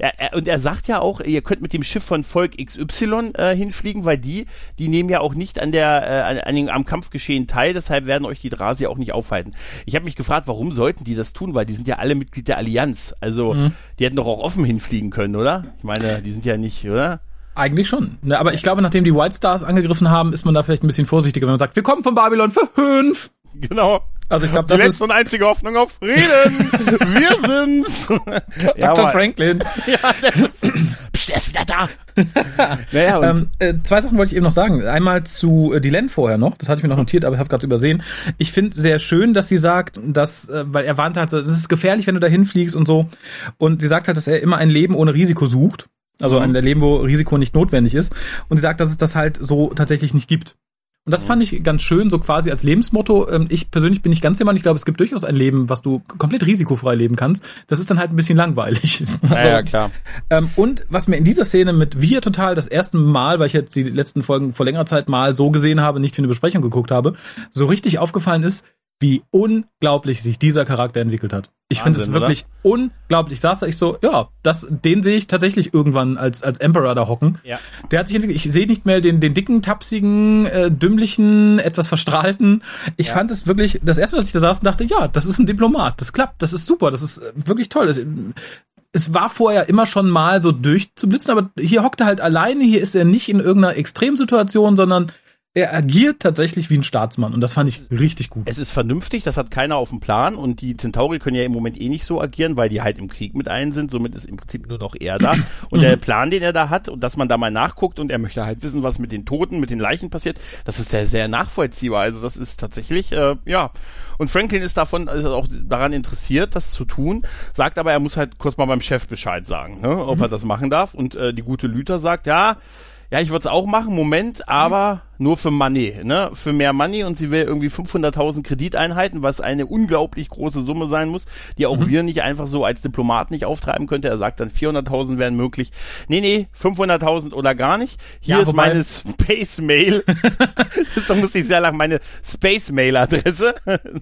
er, er, und er sagt ja auch, ihr könnt mit dem Schiff von Volk XY äh, hinfliegen, weil die, die nehmen ja auch nicht an der, äh, an, den, am Kampfgeschehen teil, deshalb werden euch die Drasi auch nicht aufhalten. Ich habe mich gefragt, warum sollten die das tun, weil die sind ja alle Mitglied der Allianz. Also mhm. die hätten doch auch offen hinfliegen können, oder? Ich meine, die sind ja nicht, oder? Eigentlich schon. Ne, aber ich glaube, nachdem die White Stars angegriffen haben, ist man da vielleicht ein bisschen vorsichtiger, wenn man sagt, wir kommen von Babylon für fünf. Genau. Also ich glaube, das Die letzte und einzige Hoffnung auf Frieden. [LAUGHS] Wir sind's. Dr. Ja, Franklin. [LAUGHS] Ja, der ist, Psst, der ist wieder da. [LAUGHS] naja, ähm, äh, zwei Sachen wollte ich eben noch sagen. Einmal zu äh, Dylan vorher noch, das hatte ich mir noch notiert, aber ich habe gerade übersehen. Ich finde sehr schön, dass sie sagt, dass, äh, weil er warnt halt, es ist gefährlich, wenn du da hinfliegst und so. Und sie sagt halt, dass er immer ein Leben ohne Risiko sucht. Also mhm. ein Leben, wo Risiko nicht notwendig ist. Und sie sagt, dass es das halt so tatsächlich nicht gibt. Und das fand ich ganz schön, so quasi als Lebensmotto. Ähm, ich persönlich bin nicht ganz jemand, ich glaube, es gibt durchaus ein Leben, was du komplett risikofrei leben kannst. Das ist dann halt ein bisschen langweilig. [LAUGHS] Ja, ja klar. Ähm, und was mir in dieser Szene mit Wir total das erste Mal, weil ich jetzt die letzten Folgen vor längerer Zeit mal so gesehen habe, nicht für eine Besprechung geguckt habe, so richtig aufgefallen ist, wie unglaublich sich dieser Charakter entwickelt hat. Ich finde es wirklich oder? unglaublich. Ich saß da, ich so, ja, das, den sehe ich tatsächlich irgendwann als, als Emperor da hocken. Ja. Der hat sich entwickelt. Ich sehe nicht mehr den, den dicken, tapsigen, äh, dümmlichen, etwas verstrahlten. Ich ja. fand es wirklich, das erste Mal, dass ich da saß dachte, ja, das ist ein Diplomat. Das klappt, das ist super, das ist äh, wirklich toll. Das, es war vorher immer schon mal so durchzublitzen, aber hier hockt er halt alleine, hier ist er nicht in irgendeiner Extremsituation, sondern er agiert tatsächlich wie ein Staatsmann und das fand ich richtig gut. Es ist vernünftig, das hat keiner auf dem Plan und die Centauri können ja im Moment eh nicht so agieren, weil die halt im Krieg mit ein sind, somit ist im Prinzip nur noch er da. [CLEARS THROAT] Und der Plan, den er da hat und dass man da mal nachguckt und er möchte halt wissen, was mit den Toten, mit den Leichen passiert, das ist sehr, sehr nachvollziehbar. Also das ist tatsächlich, äh, ja. Und Franklin ist davon ist auch daran interessiert, das zu tun, sagt aber, er muss halt kurz mal beim Chef Bescheid sagen, ne, ob mhm. er das machen darf. Und äh, die gute Lüther sagt, ja, ja, ich würde es auch machen, Moment, aber nur für Money, ne? Für mehr Money und sie will irgendwie 500.000 Krediteinheiten, was eine unglaublich große Summe sein muss, die auch mhm. wir nicht einfach so als Diplomat nicht auftreiben könnte. Er sagt dann 400.000 wären möglich. Nee, nee, 500.000 oder gar nicht. Hier ja, ist meine Space Mail. [LAUGHS] so muss ich sehr lang meine Space Mail Adresse.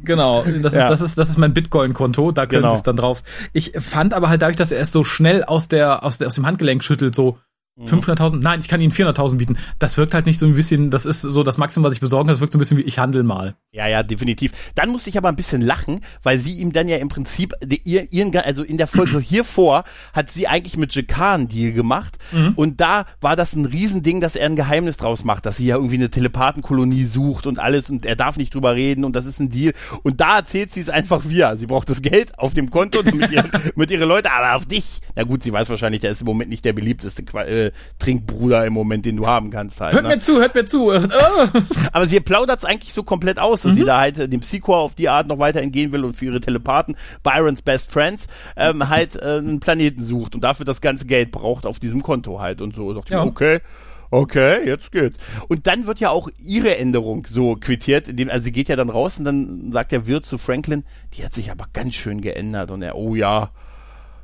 genau, das ist, ja. das ist, das ist mein Bitcoin Konto, da könnte genau. es dann drauf. Ich fand aber halt dadurch, dass er es so schnell aus der, aus der, aus dem Handgelenk schüttelt, so, 500.000? Nein, ich kann Ihnen 400.000 bieten. Das wirkt halt nicht so ein bisschen, das ist so das Maximum, was ich besorgen kann. Das wirkt so ein bisschen wie ich handel mal. Ja, ja, definitiv. Dann musste ich aber ein bisschen lachen, weil sie ihm dann ja im Prinzip, ihr, ihren, also in der Folge [CLEARS THROAT] hier vor, hat sie eigentlich mit Jakar einen Deal gemacht. Mhm. Und da war das ein Riesending, dass er ein Geheimnis draus macht, dass sie ja irgendwie eine Telepathenkolonie sucht und alles und er darf nicht drüber reden und das ist ein Deal. Und da erzählt sie es einfach wieder. Sie braucht das Geld auf dem Konto mit, ihr, [LAUGHS] mit ihre Leute, aber auf dich. Na gut, sie weiß wahrscheinlich, der ist im Moment nicht der beliebteste äh, Trinkbruder im Moment, den du haben kannst halt. Hört ne? mir zu, hört mir zu. [LAUGHS] Aber sie plaudert es eigentlich so komplett aus, dass mhm. sie da halt äh, dem Psycho auf die Art noch weiter entgehen will und für ihre Telepathen, Byrons Best Friends, ähm, [LAUGHS] halt äh, einen Planeten sucht und dafür das ganze Geld braucht auf diesem Konto halt und so. Und ja. okay. Okay, jetzt geht's. Und dann wird ja auch ihre Änderung so quittiert, indem, also sie geht ja dann raus und dann sagt der Wirt zu Franklin, die hat sich aber ganz schön geändert und er, oh ja,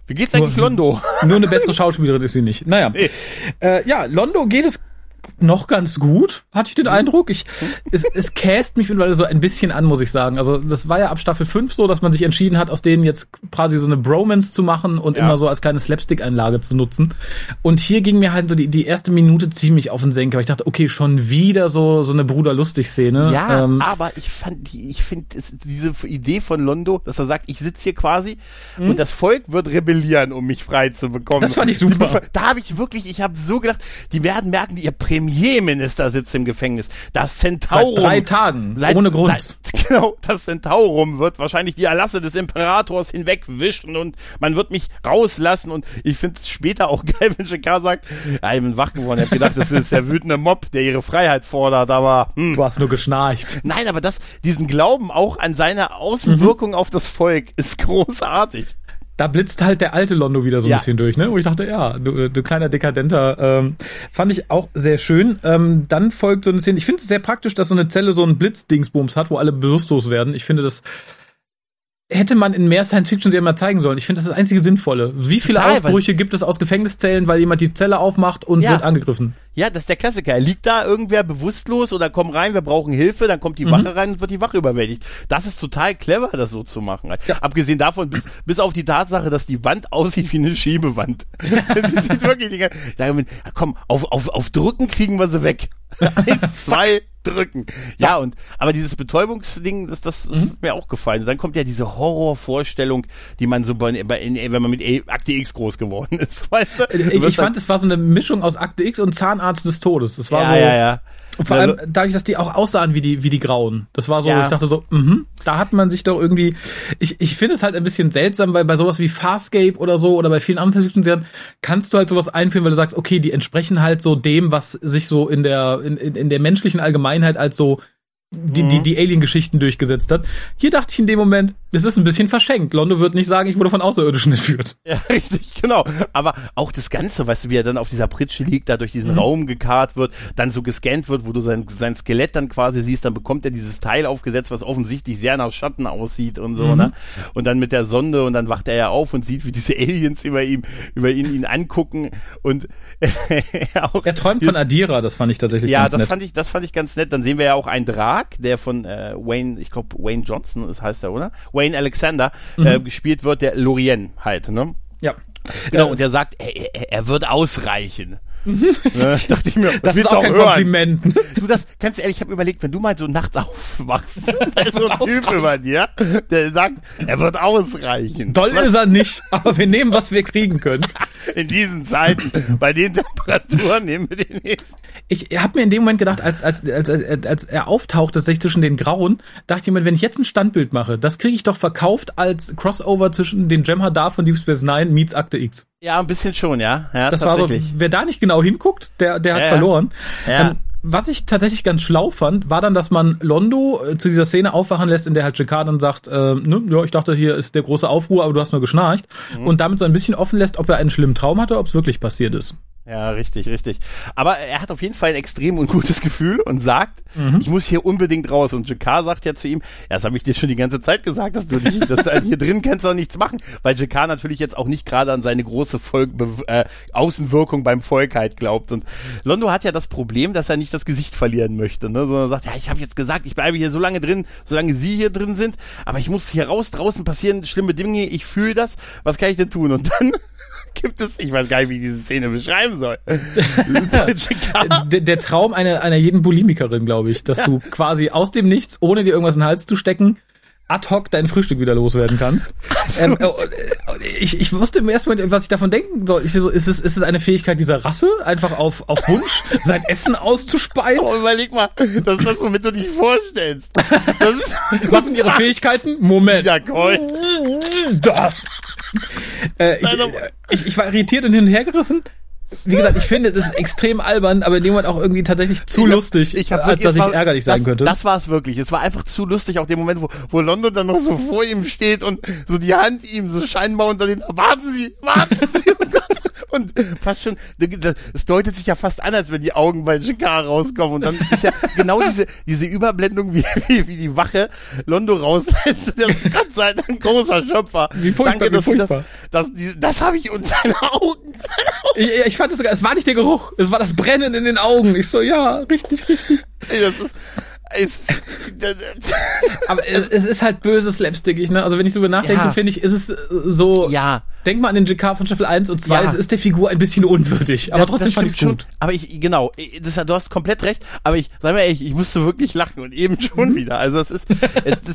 wie geht's eigentlich nur, Londo? Nur eine bessere Schauspielerin ist sie nicht. Naja. Nee. Äh, ja, Londo geht es noch ganz gut, hatte ich den Eindruck. Ich, es, es cast mich mittlerweile so ein bisschen an, muss ich sagen. Also das war ja ab Staffel 5 so, dass man sich entschieden hat, aus denen jetzt quasi so eine Bromance zu machen und ja. immer so als kleine Slapstick-Einlage zu nutzen. Und hier ging mir halt so die, die erste Minute ziemlich auf den Senker. Ich dachte, okay, schon wieder so, so eine Bruder-Lustig-Szene. Ja, ähm, aber ich fand, die, ich finde diese Idee von Londo, dass er sagt, ich sitze hier quasi mhm. und das Volk wird rebellieren, um mich frei zu bekommen. Das fand ich super. [LAUGHS] Da habe ich wirklich, ich habe so gedacht, die werden merken, ihr Premierminister sitzt im Gefängnis. Das Centaurum. Seit drei Tagen. Seit, ohne Grund. Seit, [LAUGHS] genau. Das Centaurum wird wahrscheinlich die Erlasse des Imperators hinwegwischen und man wird mich rauslassen und ich finde es später auch [LAUGHS] geil, wenn Shakar sagt, ja, ich bin wach geworden, ich hab gedacht, das ist der wütende Mob, der ihre Freiheit fordert, aber, hm. Du hast nur geschnarcht. Nein, aber das, diesen Glauben auch an seine Außenwirkung mhm. auf das Volk ist großartig da blitzt halt der alte Londo wieder so ein ja. bisschen durch, ne? Wo ich dachte, ja, du, du kleiner Dekadenter, ähm, fand ich auch sehr schön. Ähm, dann folgt so eine Szene, ich finde es sehr praktisch, dass so eine Zelle so einen Blitzdingsbums hat, wo alle bewusstlos werden. Ich finde das hätte man in mehr Science-Fiction-Serien mal zeigen sollen. Ich finde, das ist das einzige Sinnvolle. Wie viele Total, Ausbrüche gibt es aus Gefängniszellen, weil jemand die Zelle aufmacht und ja. wird angegriffen? Ja, das ist der Klassiker. Er liegt da irgendwer bewusstlos oder kommt rein, wir brauchen Hilfe, dann kommt die mhm. Wache rein und wird die Wache überwältigt. Das ist total clever, das so zu machen. Ja. Abgesehen davon, bis, bis auf die Tatsache, dass die Wand aussieht wie eine Schiebewand. [LAUGHS] die sieht wirklich nicht, [LAUGHS] komm, auf, auf, auf Drücken kriegen wir sie weg. [LAUGHS] Zwei, drücken. Ja, und aber dieses Betäubungsding, das, das, das mhm. ist mir auch gefallen. Und dann kommt ja diese Horrorvorstellung, die man so bei, bei in, wenn man mit Akte X groß geworden [LAUGHS] ist, weißt du? Ich, ich fand, es war so eine Mischung aus Akte X und Zahnarzt des Todes. Das war ja, so. Ja, ja. Und vor allem dadurch, dass die auch aussahen wie die, wie die Grauen. Das war so, ja. ich dachte so, mhm, da hat man sich doch irgendwie, ich, ich finde es halt ein bisschen seltsam, weil bei sowas wie Farscape oder so oder bei vielen anderen Serien kannst du halt sowas einführen, weil du sagst, okay, die entsprechen halt so dem, was sich so in der, in, in der menschlichen Allgemeinheit als so die, die, mhm. die Alien-Geschichten durchgesetzt hat. Hier dachte ich in dem Moment, das ist ein bisschen verschenkt. Londo wird nicht sagen, ich wurde von Außerirdischen entführt. [LAUGHS] Ja, richtig, genau. Aber auch das Ganze, weißt du, wie er dann auf dieser Pritsche liegt, da durch diesen mhm. Raum gekarrt wird, dann so gescannt wird, wo du sein, sein Skelett dann quasi siehst, dann bekommt er dieses Teil aufgesetzt, was offensichtlich sehr nach Schatten aussieht und so, mhm. ne? Und dann mit der Sonde und dann wacht er ja auf und sieht, wie diese Aliens über ihm, über ihn, ihn angucken und [LAUGHS] auch er träumt von Adira, das fand ich tatsächlich ja, ganz nett. Ja, das fand ich, das fand ich ganz nett. Dann sehen wir ja auch einen Drag, der von äh, Wayne, ich glaube Wayne Johnson, das heißt er, oder? Wayne Alexander mhm. äh, gespielt wird, der Lorien halt, ne? Ja. Genau, und der sagt, er, er, er wird ausreichen. Ne, dachte ich mir, das, das ist auch kein hören. Kompliment. Du, das, ganz ehrlich, ich habe überlegt, wenn du mal so nachts [LAUGHS] aufwachst, [LAUGHS] da ist so ein Typ über dir, der sagt, er wird ausreichen. Doll was? ist er nicht, aber wir nehmen, was wir kriegen können. [LAUGHS] In diesen Zeiten, bei den Temperaturen nehmen wir den nächsten. Ich habe mir in dem Moment gedacht, als, als, als, als, als er auftauchte, sich zwischen den Grauen, dachte ich mir, wenn ich jetzt ein Standbild mache, das kriege ich doch verkauft als Crossover zwischen den Jem'Hadar von Deep Space Nine meets Akte X. Ja, ein bisschen schon, ja. ja das war so, wer da nicht genau hinguckt, der, der hat ja, verloren. Ja. Ähm, was ich tatsächlich ganz schlau fand, war dann, dass man Londo äh, zu dieser Szene aufwachen lässt, in der halt Jakar dann sagt, äh, ne, ja, ich dachte, hier ist der große Aufruhr, aber du hast nur geschnarcht. Mhm. Und damit so ein bisschen offen lässt, ob er einen schlimmen Traum hatte, ob es wirklich passiert ist. Ja, richtig, richtig. Aber er hat auf jeden Fall ein extrem ungutes Gefühl und sagt, mhm. ich muss hier unbedingt raus. Und Jakar sagt ja zu ihm, ja, das habe ich dir schon die ganze Zeit gesagt, dass du dich, dass du hier drin kannst auch nichts machen, weil Jakar natürlich jetzt auch nicht gerade an seine große Volk, äh, Außenwirkung beim Volk halt glaubt. Und Londo hat ja das Problem, dass er nicht das Gesicht verlieren möchte, ne? sondern sagt, ja, ich habe jetzt gesagt, ich bleibe hier so lange drin, solange sie hier drin sind, aber ich muss hier raus, draußen passieren schlimme Dinge, ich fühle das, was kann ich denn tun? Und dann [LAUGHS] gibt es, ich weiß gar nicht, wie ich diese Szene beschreiben soll. [LAUGHS] der, der Traum einer, einer jeden Bulimikerin, glaube ich, dass ja. du quasi aus dem Nichts, ohne dir irgendwas in den Hals zu stecken, ad hoc dein Frühstück wieder loswerden kannst. [LAUGHS] ähm, äh, ich, ich wusste im ersten Moment, was ich davon denken soll. Ich so, ist es, ist es eine Fähigkeit dieser Rasse, einfach auf, auf Wunsch sein Essen auszuspeien? Oh, überleg mal, das ist das, womit du dich vorstellst. was sind ihre Fähigkeiten? Moment. Ja, cool. Da. Äh, ich, ich, ich war irritiert und hin und her gerissen wie gesagt, ich finde, das ist extrem albern, aber in dem Moment auch irgendwie tatsächlich zu ich hab, lustig, ich hab als dass ich ärgerlich sein das, könnte. Das war es wirklich. Es war einfach zu lustig, auch der Moment, wo, wo London dann noch so vor ihm steht und so die Hand ihm so scheinbar unter den, warten Sie, warten Sie, oh Gott. Und fast schon, es deutet sich ja fast an, als wenn die Augen bei Jakar rauskommen. Und dann ist ja genau diese, diese Überblendung, wie, wie, wie die Wache Londo rauslässt. Der ist Gott sei Dank großer Schöpfer. Wie furchtbar, Danke, dass wie das, das, das, das habe ich uns seine Augen. Seine Augen. Ich, ich fand es sogar, es war nicht der Geruch, es war das Brennen in den Augen. Ich so, ja, richtig, richtig. Das ist, [LAUGHS] aber es, es, ist halt böses slapstickig, ne? Also wenn ich so über nachdenke, ja. finde ich, ist es äh, so. Ja. Denk mal an den JK von Staffel 1 und 2, ja. es ist der Figur ein bisschen unwürdig. Aber das, trotzdem das fand ich gut. Aber ich, genau, das, du hast komplett recht, aber ich, sag mal ehrlich, ich musste wirklich lachen und eben schon mhm. wieder. Also es ist,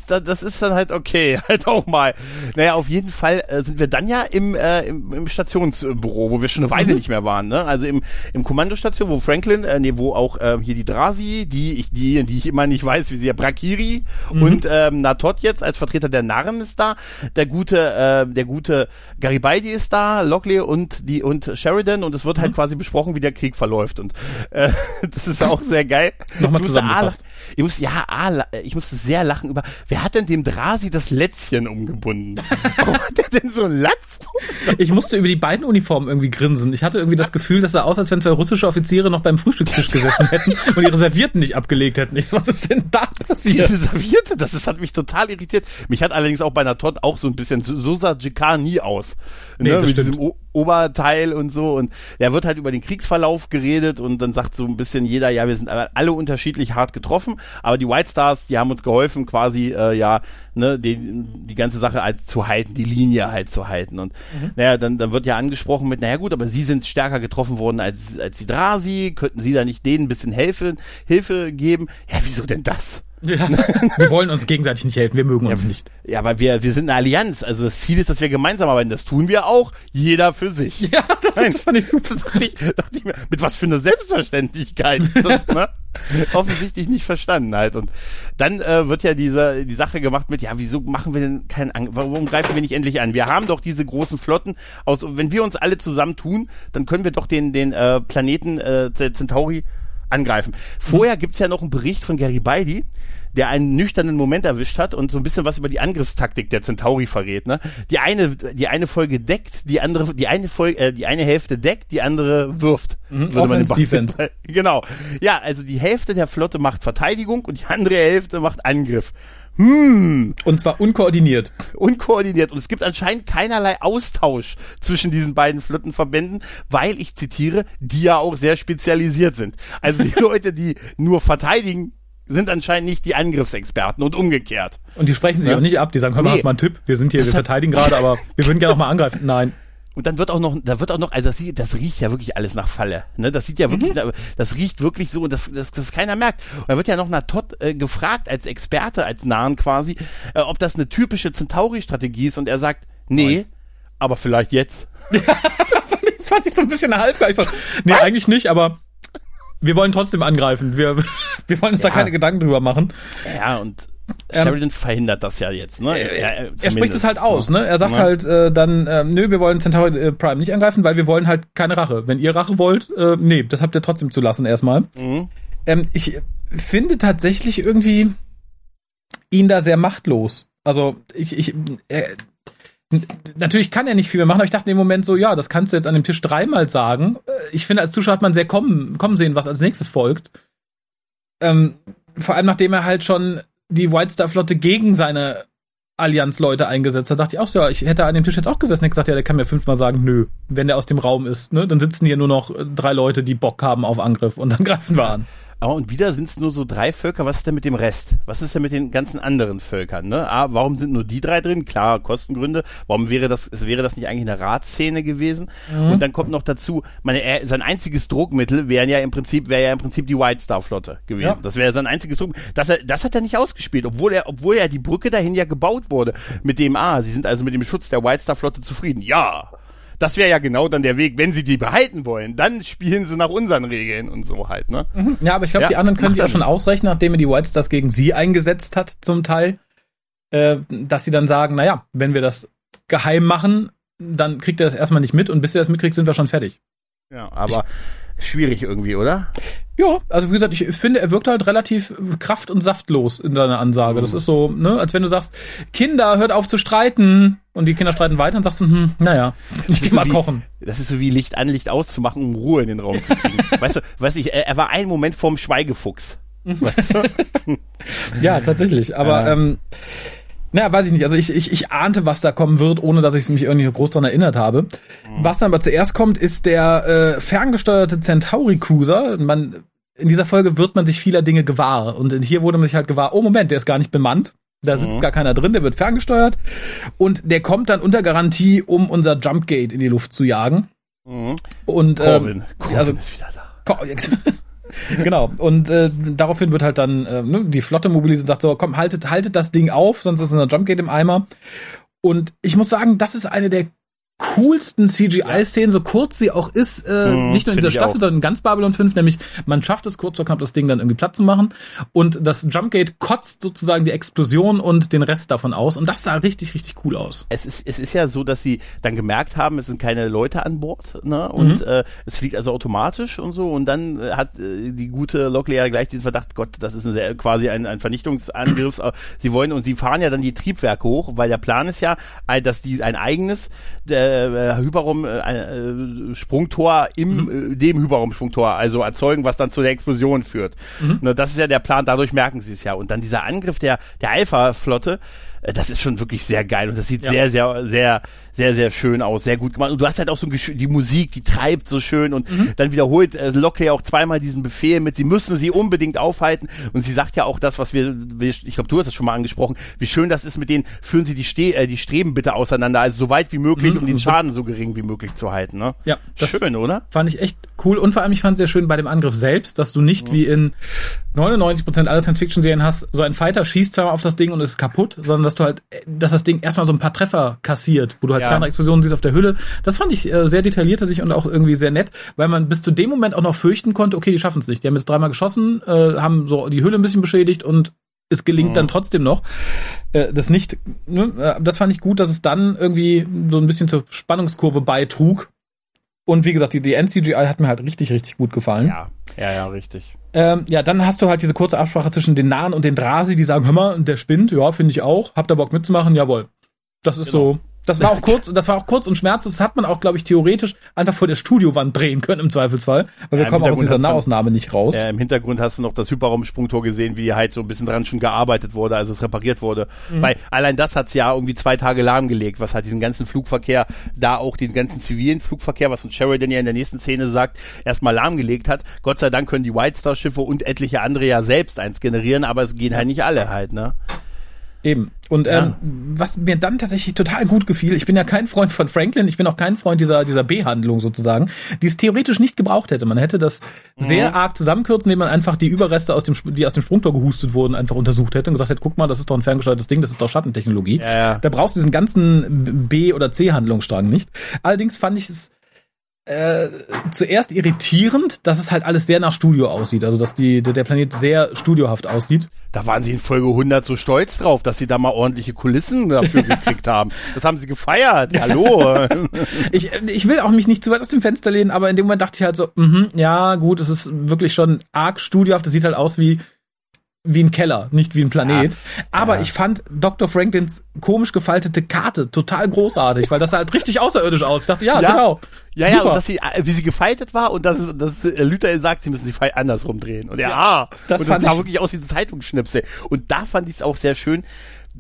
das, das ist dann halt okay, [LAUGHS] halt auch mal. Naja, auf jeden Fall äh, sind wir dann ja im, äh, im, im Stationsbüro, wo wir schon eine Weile mhm. nicht mehr waren, ne? Also im, im Kommandostation, wo Franklin, äh, nee, wo auch äh, hier die Drasi, die ich, die, die ich immer nicht weiß, wie sie ja Brakiri mhm. und ähm, Natot jetzt als Vertreter der Narren ist da, der gute, äh, der gute Garibaldi ist da, Lockley und die und Sheridan und es wird halt mhm. quasi besprochen, wie der Krieg verläuft und äh, [LAUGHS] das ist auch sehr geil. Nochmal zusammengefasst. Ich muss ja, A, ich musste sehr lachen über, wer hat denn dem Drasi das Lätzchen umgebunden? [LAUGHS] Warum hat der denn so ein Latz? ich musste über die beiden Uniformen irgendwie grinsen. Ich hatte irgendwie das Gefühl, dass sah aus, als wenn zwei russische Offiziere noch beim Frühstückstisch gesessen hätten und ihre Servierten nicht abgelegt hätten. Was ist ist denn da passiert? Diese Serviette, das ist, hat mich total irritiert. Mich hat allerdings auch bei einer Todd auch so ein bisschen, so sah Jakar nie aus. Nee, ne, mit stimmt. diesem o Oberteil und so. Und er wird halt über den Kriegsverlauf geredet und dann sagt so ein bisschen jeder, ja, wir sind alle unterschiedlich hart getroffen, aber die White Stars, die haben uns geholfen, quasi, äh, ja, ne, die, die ganze Sache halt zu halten, die Linie halt zu halten. Und mhm. naja, dann, dann wird ja angesprochen mit, naja gut, aber sie sind stärker getroffen worden als, als die Drasi, könnten sie da nicht denen ein bisschen Hilfe, Hilfe geben? Ja, wieso denn das? Ja, [LAUGHS] wir wollen uns gegenseitig nicht helfen, wir mögen uns ja, nicht. Ja, aber wir, wir sind eine Allianz. Also das Ziel ist, dass wir gemeinsam arbeiten. Das tun wir auch, jeder für sich. [LAUGHS] Ja, das, Nein, das fand ich super. dachte ich, dachte ich mir, mit was für einer Selbstverständlichkeit. Das, ne? [LAUGHS] Offensichtlich nicht verstanden halt. Und dann äh, wird ja diese die Sache gemacht mit, ja, wieso machen wir denn keinen An warum greifen wir nicht endlich an? Wir haben doch diese großen Flotten aus, wenn wir uns alle zusammen tun, dann können wir doch den, den äh, Planeten äh, Centauri angreifen. Vorher gibt's ja noch einen Bericht von Garibaldi, der einen nüchternen Moment erwischt hat und so ein bisschen was über die Angriffstaktik der Centauri verrät. Ne? Die eine, die eine Folge deckt, die andere, die eine Folge, äh, die eine Hälfte deckt, die andere wirft. Mhm, würde man Defense. [LAUGHS] Genau. Ja, also die Hälfte der Flotte macht Verteidigung und die andere Hälfte macht Angriff. Hm. Und zwar unkoordiniert. Unkoordiniert. Und es gibt anscheinend keinerlei Austausch zwischen diesen beiden Flottenverbänden, weil ich zitiere, die ja auch sehr spezialisiert sind. Also die [LAUGHS] Leute, die nur verteidigen, sind anscheinend nicht die Angriffsexperten und umgekehrt. Und die sprechen sich ja? auch nicht ab, die sagen, hör mal, nee. hast mal einen Tipp, wir sind hier, das wir verteidigen gerade, aber wir würden [LAUGHS] gerne auch mal angreifen. Nein. Und dann wird auch noch, da wird auch noch, also das, sieht, das riecht ja wirklich alles nach Falle. Ne? Das sieht ja wirklich, mhm. das riecht wirklich so, dass das, das keiner merkt. Und da wird ja noch Natot äh, gefragt als Experte, als Nahen quasi, äh, ob das eine typische Centauri-Strategie ist. Und er sagt, nee, Nein. aber vielleicht jetzt. Ja, [LAUGHS] das, fand ich, das fand ich so ein bisschen halbgar. Ich so, nee, Was? eigentlich nicht, aber wir wollen trotzdem angreifen. Wir, [LAUGHS] wir wollen uns ja. da keine Gedanken drüber machen. Ja, und ähm, Sheridan verhindert das ja jetzt, ne? Er, er, er spricht es halt aus, ne? Er sagt ja. halt äh, dann, äh, nö, wir wollen Centauri äh, Prime nicht angreifen, weil wir wollen halt keine Rache. Wenn ihr Rache wollt, äh, nee, das habt ihr trotzdem zu lassen erstmal. Mhm. Ähm, ich finde tatsächlich irgendwie ihn da sehr machtlos. Also ich, ich, äh, Natürlich kann er nicht viel mehr machen, aber ich dachte in dem Moment so, ja, das kannst du jetzt an dem Tisch dreimal sagen. Äh, ich finde, als Zuschauer hat man sehr kommen, kommen sehen, was als nächstes folgt. Ähm, vor allem nachdem er halt schon die White Star Flotte gegen seine Allianz-Leute eingesetzt hat, dachte ich auch so, ja, ich hätte an dem Tisch jetzt auch gesessen und gesagt, ja, der kann mir fünfmal sagen, nö, wenn der aus dem Raum ist, ne, dann sitzen hier nur noch drei Leute, die Bock haben auf Angriff und dann greifen wir an. Oh, und wieder sind es nur so drei Völker. Was ist denn mit dem Rest? Was ist denn mit den ganzen anderen Völkern? Ne? Ah, warum sind nur die drei drin? Klar, Kostengründe. Warum wäre das, es wäre das nicht eigentlich eine Ratsszene gewesen? Mhm. Und dann kommt noch dazu, meine, er, sein einziges Druckmittel wären ja im Prinzip, wäre ja im Prinzip die White Star Flotte gewesen. Ja. Das wäre sein einziges Druck. Das, das hat er nicht ausgespielt, obwohl er, obwohl ja die Brücke dahin ja gebaut wurde. Mit dem, ah, sie sind also mit dem Schutz der White Star Flotte zufrieden. Ja. Das wäre ja genau dann der Weg, wenn sie die behalten wollen, dann spielen sie nach unseren Regeln und so halt, ne? Mhm. Ja, aber ich glaube, ja, die anderen können sich auch schon ausrechnen, nachdem er die White Stars gegen sie eingesetzt hat, zum Teil, äh, dass sie dann sagen, naja, wenn wir das geheim machen, dann kriegt er das erstmal nicht mit und bis er das mitkriegt, sind wir schon fertig. Ja, aber ich, schwierig irgendwie, oder? Ja, also wie gesagt, ich finde, er wirkt halt relativ kraft- und saftlos in seiner Ansage. Mhm. Das ist so, ne, als wenn du sagst, Kinder, hört auf zu streiten. Und die Kinder streiten weiter und sagst, hm, naja, ich geh mal wie, kochen. Das ist so wie Licht an, Licht auszumachen, um Ruhe in den Raum zu kriegen. [LAUGHS] weißt du, weißt du, er, er war einen Moment vorm Schweigefuchs. Weißt [LAUGHS] du? ja, tatsächlich. Aber äh. ähm, naja, weiß ich nicht. Also ich, ich, ich ahnte, was da kommen wird, ohne dass ich mich irgendwie groß dran erinnert habe. Mhm. Was dann aber zuerst kommt, ist der äh, ferngesteuerte Centauri Cruiser. Man, in dieser Folge wird man sich vieler Dinge gewahr. Und hier wurde man sich halt gewahr, oh Moment, der ist gar nicht bemannt. Da sitzt mhm. gar keiner drin, der wird ferngesteuert. Und der kommt dann unter Garantie, um unser Jumpgate in die Luft zu jagen. Mhm. Und Corvin. Ähm, Corvin also, ist wieder da. [LAUGHS] [LAUGHS] genau. Und äh, daraufhin wird halt dann äh, ne, die Flotte mobilisiert und sagt so, komm, haltet, haltet das Ding auf, sonst ist ein Jumpgate im Eimer. Und ich muss sagen, das ist eine der coolsten CGI-Szenen, so kurz sie auch ist, äh, mhm, nicht nur in dieser Staffel, auch. sondern in ganz Babylon 5, nämlich man schafft es kurz vor knapp, das Ding dann irgendwie platt zu machen und das Jumpgate kotzt sozusagen die Explosion und den Rest davon aus und das sah richtig, richtig cool aus. Es ist, es ist ja so, dass sie dann gemerkt haben, es sind keine Leute an Bord ne? und mhm. äh, es fliegt also automatisch und so und dann äh, hat äh, die gute Lockley ja gleich diesen Verdacht, Gott, das ist ein sehr, quasi ein, ein Vernichtungsangriff. sie wollen und sie fahren ja dann die Triebwerke hoch, weil der Plan ist ja, dass die ein eigenes äh, äh, Hyperraum äh, äh, Sprungtor im mhm. äh, dem Hyperraum Sprungtor also erzeugen, was dann zu der Explosion führt. Mhm. Ne, das ist ja der Plan, dadurch merken sie es ja. Und dann dieser Angriff der der Alpha Flotte, äh, das ist schon wirklich sehr geil und das sieht ja. sehr, sehr, sehr, sehr, sehr schön aus, sehr gut gemacht. Und du hast halt auch so ein die Musik, die treibt so schön und mhm. dann wiederholt äh, Lockley auch zweimal diesen Befehl mit, sie müssen sie unbedingt aufhalten. Und sie sagt ja auch das, was wir, ich glaube, du hast es schon mal angesprochen, wie schön das ist mit denen, führen sie die, Ste äh, die Streben bitte auseinander, also so weit wie möglich, mhm. um den Schaden so gering wie möglich zu halten. Ne? Ja, schön, oder? Fand ich echt cool und vor allem, ich fand sehr schön bei dem Angriff selbst, dass du nicht mhm. wie in 99% aller Science-Fiction-Serien hast, so ein Fighter schießt zweimal auf das Ding und ist kaputt, sondern dass du halt, dass das Ding erstmal so ein paar Treffer kassiert, wo du halt ja. Kleine Explosionen siehst auf der Hülle. Das fand ich äh, sehr detailliert sich und auch irgendwie sehr nett, weil man bis zu dem Moment auch noch fürchten konnte, okay, die schaffen es nicht. Die haben jetzt dreimal geschossen, äh, haben so die Hülle ein bisschen beschädigt und es gelingt mhm. dann trotzdem noch. Äh, das nicht, ne, äh, das fand ich gut, dass es dann irgendwie so ein bisschen zur Spannungskurve beitrug. Und wie gesagt, die, die NCGI hat mir halt richtig, richtig gut gefallen. Ja, ja, ja, richtig. Ähm, ja, dann hast du halt diese kurze Absprache zwischen den Nahen und den Drasi, die sagen, hör mal, der spinnt, ja, finde ich auch. Habt ihr Bock mitzumachen? Jawohl. Das ist genau. so. Das war auch kurz, das war auch kurz und schmerzlos. Das hat man auch, glaube ich, theoretisch einfach vor der Studiowand drehen können im Zweifelsfall, weil wir ja, kommen auch aus dieser Nahausnahme nicht raus. Ja, Im Hintergrund hast du noch das Hyperraumsprungtor gesehen, wie halt so ein bisschen dran schon gearbeitet wurde, also es repariert wurde. Mhm. Weil allein das hat's ja irgendwie zwei Tage lahmgelegt, was halt diesen ganzen Flugverkehr, da auch den ganzen zivilen Flugverkehr, was uns Sheridan ja in der nächsten Szene sagt, erstmal lahmgelegt hat. Gott sei Dank können die White Star Schiffe und etliche andere ja selbst eins generieren, aber es gehen halt nicht alle halt, ne? Eben. Und ja. ähm, was mir dann tatsächlich total gut gefiel, ich bin ja kein Freund von Franklin, ich bin auch kein Freund dieser, dieser B-Handlung sozusagen, die es theoretisch nicht gebraucht hätte. Man hätte das mhm. sehr arg zusammenkürzen, indem man einfach die Überreste, aus dem, die aus dem Sprungtor gehustet wurden, einfach untersucht hätte und gesagt hätte, guck mal, das ist doch ein ferngesteuertes Ding, das ist doch Schattentechnologie. Ja, ja. Da brauchst du diesen ganzen B- oder C-Handlungsstrang nicht. Allerdings fand ich es äh, zuerst irritierend, dass es halt alles sehr nach Studio aussieht. Also, dass die, der Planet sehr studiohaft aussieht. Da waren sie in Folge 100 so stolz drauf, dass sie da mal ordentliche Kulissen dafür [LAUGHS] gekriegt haben. Das haben sie gefeiert. Hallo. [LAUGHS] ich, ich will auch mich nicht zu weit aus dem Fenster lehnen, aber in dem Moment dachte ich halt so, mh, ja, gut, es ist wirklich schon arg studiohaft. Das sieht halt aus wie wie ein Keller, nicht wie ein Planet. Ja, Aber ja. ich fand Dr. Franklins komisch gefaltete Karte total großartig, weil das sah halt richtig außerirdisch aus. Ich dachte, ja, ja. genau. Ja, Super. ja, und dass sie, äh, wie sie gefaltet war und dass, dass äh, Luther sagt, sie müssen sie andersrum drehen. Und ja, ah, das, und das sah wirklich aus wie so Zeitungsschnipsel. Und da fand ich es auch sehr schön,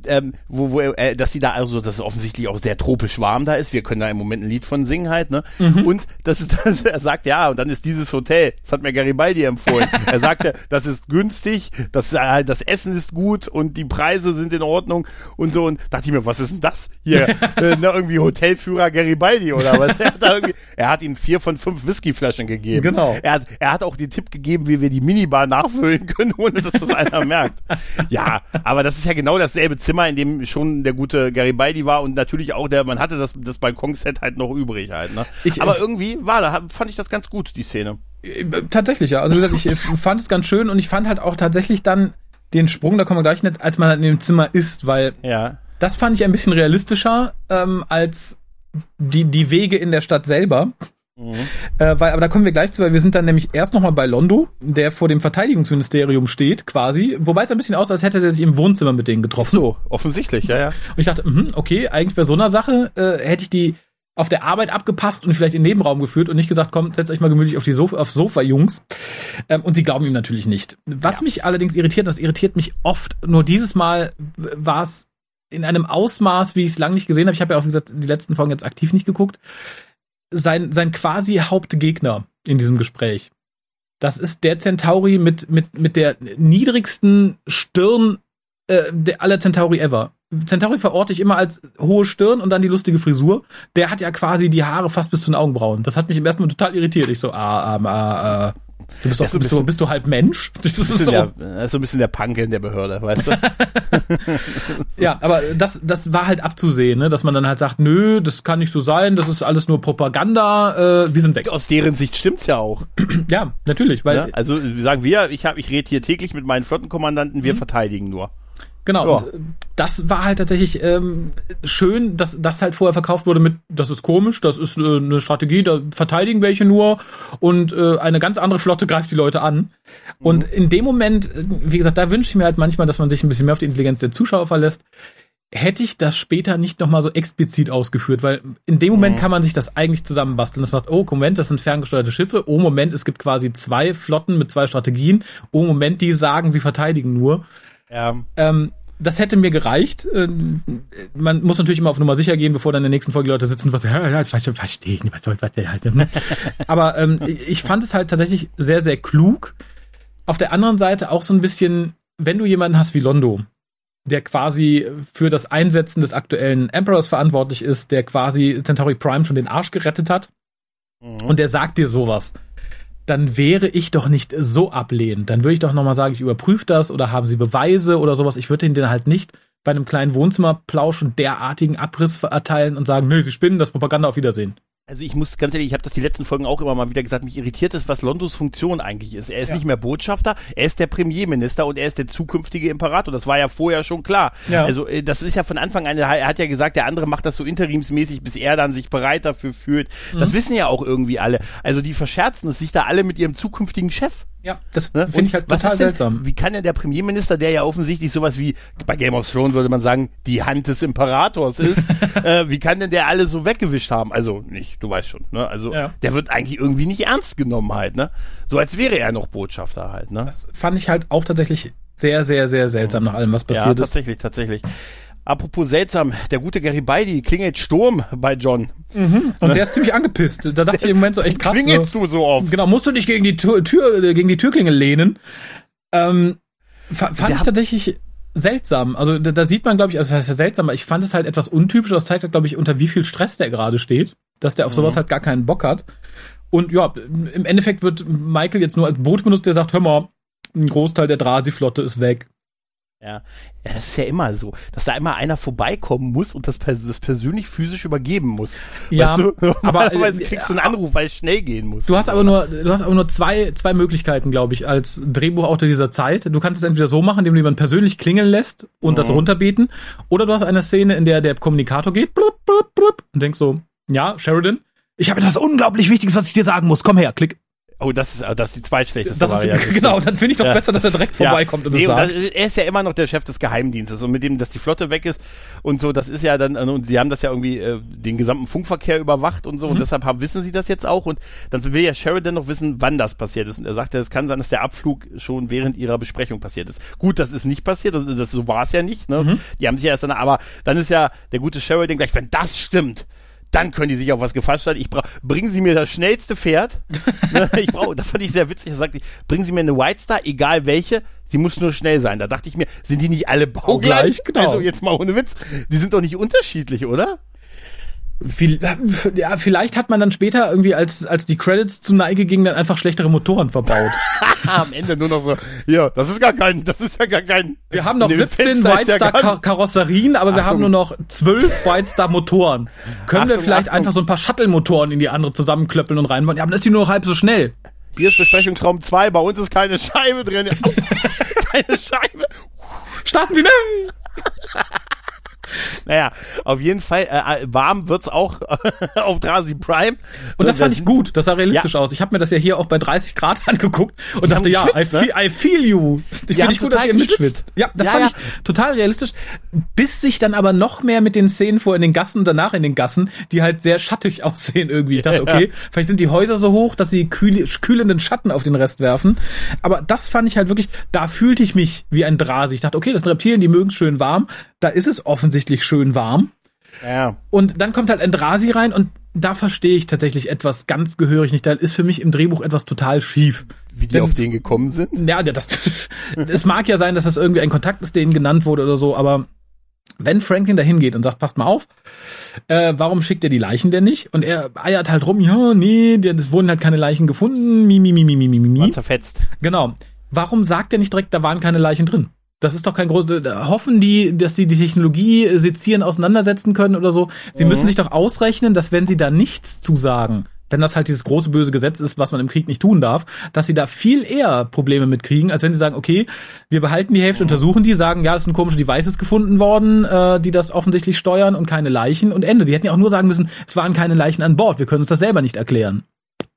ähm, wo, wo äh, dass sie da also, dass es offensichtlich auch sehr tropisch warm da ist. Wir können da im Moment ein Lied von singen halt, ne? Mhm. Und das ist, [LAUGHS] das, er sagt, ja, und dann ist dieses Hotel, das hat mir Garibaldi empfohlen. [LAUGHS] er sagte, das ist günstig, das, äh, das Essen ist gut und die Preise sind in Ordnung und so. Und dachte ich mir, was ist denn das hier? [LAUGHS] äh, ne, irgendwie Hotelführer Garibaldi oder was? Er hat, da irgendwie, er hat ihm vier von fünf Whiskyflaschen gegeben. Genau. Er hat, er hat auch den Tipp gegeben, wie wir die Minibar nachfüllen können, ohne dass das einer merkt. Ja, aber das ist ja genau dasselbe Zimmer, in dem schon der gute Garibaldi war und natürlich auch der, man hatte das, das Balkonset halt noch übrig halt. Ne? Ich, aber irgendwie war da, fand ich das ganz gut, die Szene. Äh, tatsächlich, ja. Also wie gesagt, ich fand es ganz schön und ich fand halt auch tatsächlich dann den Sprung, da kommen wir gleich nicht, als man in dem Zimmer ist, weil ja. das fand ich ein bisschen realistischer ähm, als die, die Wege in der Stadt selber. Mhm. Äh, weil, aber da kommen wir gleich zu, weil wir sind dann nämlich erst nochmal bei Londo, der vor dem Verteidigungsministerium steht, quasi. Wobei es ein bisschen aussah, als hätte er sich im Wohnzimmer mit denen getroffen. So, offensichtlich, ja, ja. Und ich dachte, mh, okay, eigentlich bei so einer Sache äh, hätte ich die auf der Arbeit abgepasst und vielleicht in den Nebenraum geführt und nicht gesagt, komm, setzt euch mal gemütlich auf die Sofa, aufs Sofa, Jungs. Ähm, und sie glauben ihm natürlich nicht. Was ja. mich allerdings irritiert, das irritiert mich oft, nur dieses Mal war es in einem Ausmaß, wie ich es lange nicht gesehen habe. Ich habe ja auch, wie gesagt, die letzten Folgen jetzt aktiv nicht geguckt sein, sein quasi Hauptgegner in diesem Gespräch. Das ist der Centauri mit, mit, mit der niedrigsten Stirn äh, aller Centauri ever. Centauri verorte ich immer als hohe Stirn und dann die lustige Frisur. Der hat ja quasi die Haare fast bis zu den Augenbrauen. Das hat mich im ersten Mal total irritiert. Ich so, ah, ah, ah, ah. Du bist, doch, so bist, du, bist du halb Mensch? [LAUGHS] Das ist so. Der, das ist so ein bisschen der Punk in der Behörde, weißt du? [LAUGHS] ja, aber das, das war halt abzusehen, ne? dass man dann halt sagt, nö, das kann nicht so sein, das ist alles nur Propaganda, äh, wir sind weg. Aus deren Sicht stimmt's ja auch. ja, natürlich, weil. Ja, also sagen wir, ich ich rede hier täglich mit meinen Flottenkommandanten, wir mhm. verteidigen nur. Genau. Und das war halt tatsächlich ähm, schön, dass das halt vorher verkauft wurde mit, das ist komisch, das ist äh, eine Strategie, da verteidigen welche nur und äh, eine ganz andere Flotte greift die Leute an. Und mhm. in dem Moment, äh, wie gesagt, da wünsche ich mir halt manchmal, dass man sich ein bisschen mehr auf die Intelligenz der Zuschauer verlässt. Hätte ich das später nicht nochmal so explizit ausgeführt, weil in dem Moment mhm. kann man sich das eigentlich zusammenbasteln. Das macht, oh, Moment, das sind ferngesteuerte Schiffe. Oh, Moment, es gibt quasi zwei Flotten mit zwei Strategien. Oh, Moment, die sagen, sie verteidigen nur. Ja. Ähm, das hätte mir gereicht. Äh, man muss natürlich immer auf Nummer sicher gehen, bevor dann in der nächsten Folge die Leute sitzen, was, ja, ja, verstehe ich nicht, was soll, was der halt. Ne? [LAUGHS] Aber ähm, ich fand es halt tatsächlich sehr, sehr klug. Auf der anderen Seite auch so ein bisschen, wenn du jemanden hast wie Londo, der quasi für das Einsetzen des aktuellen Emperors verantwortlich ist, der quasi Centauri Prime schon den Arsch gerettet hat, mhm. und der sagt dir sowas dann wäre ich doch nicht so ablehnend. Dann würde ich doch nochmal sagen, ich überprüfe das oder haben Sie Beweise oder sowas. Ich würde den halt nicht bei einem kleinen Wohnzimmerplausch und derartigen Abriss erteilen und sagen, nö, Sie spinnen, das Propaganda auf Wiedersehen. Also ich muss ganz ehrlich, ich habe das die letzten Folgen auch immer mal wieder gesagt, mich irritiert ist, was Londos Funktion eigentlich ist. Er ist ja. nicht mehr Botschafter, er ist der Premierminister und er ist der zukünftige Imperator. Das war ja vorher schon klar. Ja. Also äh, das ist ja von Anfang an, er hat ja gesagt, der andere macht das so interimsmäßig, bis er dann sich bereit dafür fühlt. Das mhm. wissen ja auch irgendwie alle. Also die verscherzen es sich da alle mit ihrem zukünftigen Chef. Ja, das ne? finde ich halt total seltsam. Wie kann denn der Premierminister, der ja offensichtlich sowas wie, bei Game of Thrones würde man sagen, die Hand des Imperators ist, [LAUGHS] äh, wie kann denn der alle so weggewischt haben? Also nicht, du weißt schon, ne? Also ja. der wird eigentlich irgendwie nicht ernst genommen halt, ne? So als wäre er noch Botschafter halt, ne? Das fand ich halt auch tatsächlich sehr, sehr, sehr seltsam nach allem, was passiert ja, ist. Tatsächlich, tatsächlich. Apropos seltsam, der gute Garibaldi klingelt Sturm bei John. Mhm. Und der ist ziemlich angepisst. Da dachte ich im Moment so echt krass. Klingelst du so oft? Genau, musst du dich gegen die Tür, Tür gegen die Türklingel lehnen. Ähm, fand der ich tatsächlich seltsam. Also da, da sieht man, glaube ich, also das heißt ja seltsam, aber ich fand es halt etwas untypisch. Das zeigt halt, glaube ich, unter wie viel Stress der gerade steht, dass der auf sowas mhm. halt gar keinen Bock hat. Und ja, im Endeffekt wird Michael jetzt nur als Boot benutzt, der sagt, hör mal, ein Großteil der Drasi-Flotte ist weg. Ja. ja, das ist ja immer so, dass da immer einer vorbeikommen muss und das, das persönlich physisch übergeben muss. Ja, weißt du? [LAUGHS] aber [LAUGHS] Normalerweise kriegst du einen Anruf, weil es schnell gehen muss. Du hast aber nur, du hast aber nur zwei, zwei Möglichkeiten, glaube ich, als Drehbuchautor dieser Zeit. Du kannst es entweder so machen, indem du jemanden persönlich klingeln lässt und mhm. das runterbeten, oder du hast eine Szene, in der der Kommunikator geht blub, blub, blub, und denkst so, ja, Sheridan, ich habe etwas unglaublich Wichtiges, was ich dir sagen muss. Komm her, klick. Oh, das ist, das ist die zweitschlechteste das Variante. Ist, [LAUGHS] genau, dann finde ich doch ja, besser, dass er direkt vorbeikommt und nee, das sagt. Und er ist ja immer noch der Chef des Geheimdienstes und mit dem, dass die Flotte weg ist und so, das ist ja dann, und sie haben das ja irgendwie äh, den gesamten Funkverkehr überwacht und so mhm. und deshalb haben, wissen sie das jetzt auch und dann will ja Sheridan noch wissen, wann das passiert ist und er sagt, es kann sein, dass der Abflug schon während ihrer Besprechung passiert ist. Gut, das ist nicht passiert, das, das so war es ja nicht, ne? Mhm. Die haben sich ja erst dann, aber dann ist ja der gute Sheridan gleich, wenn das stimmt, dann können die sich auf was gefasst halten. Ich brauche, bringen Sie mir das schnellste Pferd. [LAUGHS] Ne, ich brauche, da fand ich sehr witzig. Da sagte ich, bringen Sie mir eine White Star, egal welche. Sie muss nur schnell sein. Da dachte ich mir, sind die nicht alle baugleich? Genau. Also jetzt mal ohne Witz. Die sind doch nicht unterschiedlich, oder? Viel, ja, vielleicht hat man dann später irgendwie, als, als die Credits zu Neige gingen, dann einfach schlechtere Motoren verbaut. [LAUGHS] Am Ende nur noch so, ja, das ist gar kein, das ist ja gar kein. Wir haben noch 17 White Star ja Karosserien, aber Achtung. wir haben nur noch 12 [LAUGHS] White Star Motoren. Können Achtung, wir vielleicht Achtung. einfach so ein paar Shuttle-Motoren in die andere zusammenklöppeln und reinbauen? Ja, dann ist die nur noch halb so schnell. Hier ist Besprechungsraum 2, bei uns ist keine Scheibe drin. [LAUGHS] keine Scheibe. Starten Sie, ne? Naja, auf jeden Fall äh, äh warm wird's auch [LAUGHS] auf Drasi Prime. Und das, fand ich gut, das sah realistisch ja. aus. Ich habe mir das ja hier auch bei 30 Grad [LAUGHS] angeguckt und Die dachte, ja, I, feel, ne? I feel you. Ich finde ich gut, dass ihr mitschwitzt. Ja, das ja, fand ja. ich total realistisch. Bis sich dann aber noch mehr mit den Szenen vor in den Gassen und danach in den Gassen, die halt sehr schattig [LAUGHS] aussehen irgendwie. Ich dachte, okay, vielleicht sind die Häuser so hoch, dass sie kühl, kühlenden Schatten auf den Rest werfen. Aber das fand ich halt wirklich, da fühlte ich mich wie ein Drasi. Ich dachte, okay, das sind Reptilien, die mögen schön warm. Da ist es offensichtlich offensichtlich schön warm. Ja. Und dann kommt halt Endrasi rein und da verstehe ich tatsächlich etwas ganz gehörig nicht. Da ist für mich im Drehbuch etwas total schief. Wie die Denn, auf den gekommen sind? Ja, das, [LAUGHS] es mag ja sein, dass das irgendwie ein Kontakt ist, denen genannt wurde oder so, aber wenn Franklin da hingeht und sagt, passt mal auf, äh, warum schickt er die Leichen denn nicht? Und er eiert halt rum, ja, nee, es wurden halt keine Leichen gefunden, mi, mi, mi, mi, mi, mi, mi. War zerfetzt. Genau. Warum sagt er nicht direkt, da waren keine Leichen drin? Das ist doch kein großes. Hoffen die, dass sie die Technologie sezieren auseinandersetzen können oder so? Sie mhm. müssen sich doch ausrechnen, dass wenn sie da nichts zu sagen, wenn das halt dieses große böse Gesetz ist, was man im Krieg nicht tun darf, dass sie da viel eher Probleme mitkriegen, als wenn sie sagen, okay, wir behalten die Hälfte, untersuchen die, sagen, ja, es sind komische Devices gefunden worden, äh, die das offensichtlich steuern und keine Leichen und Ende. Sie hätten ja auch nur sagen müssen, es waren keine Leichen an Bord, wir können uns das selber nicht erklären.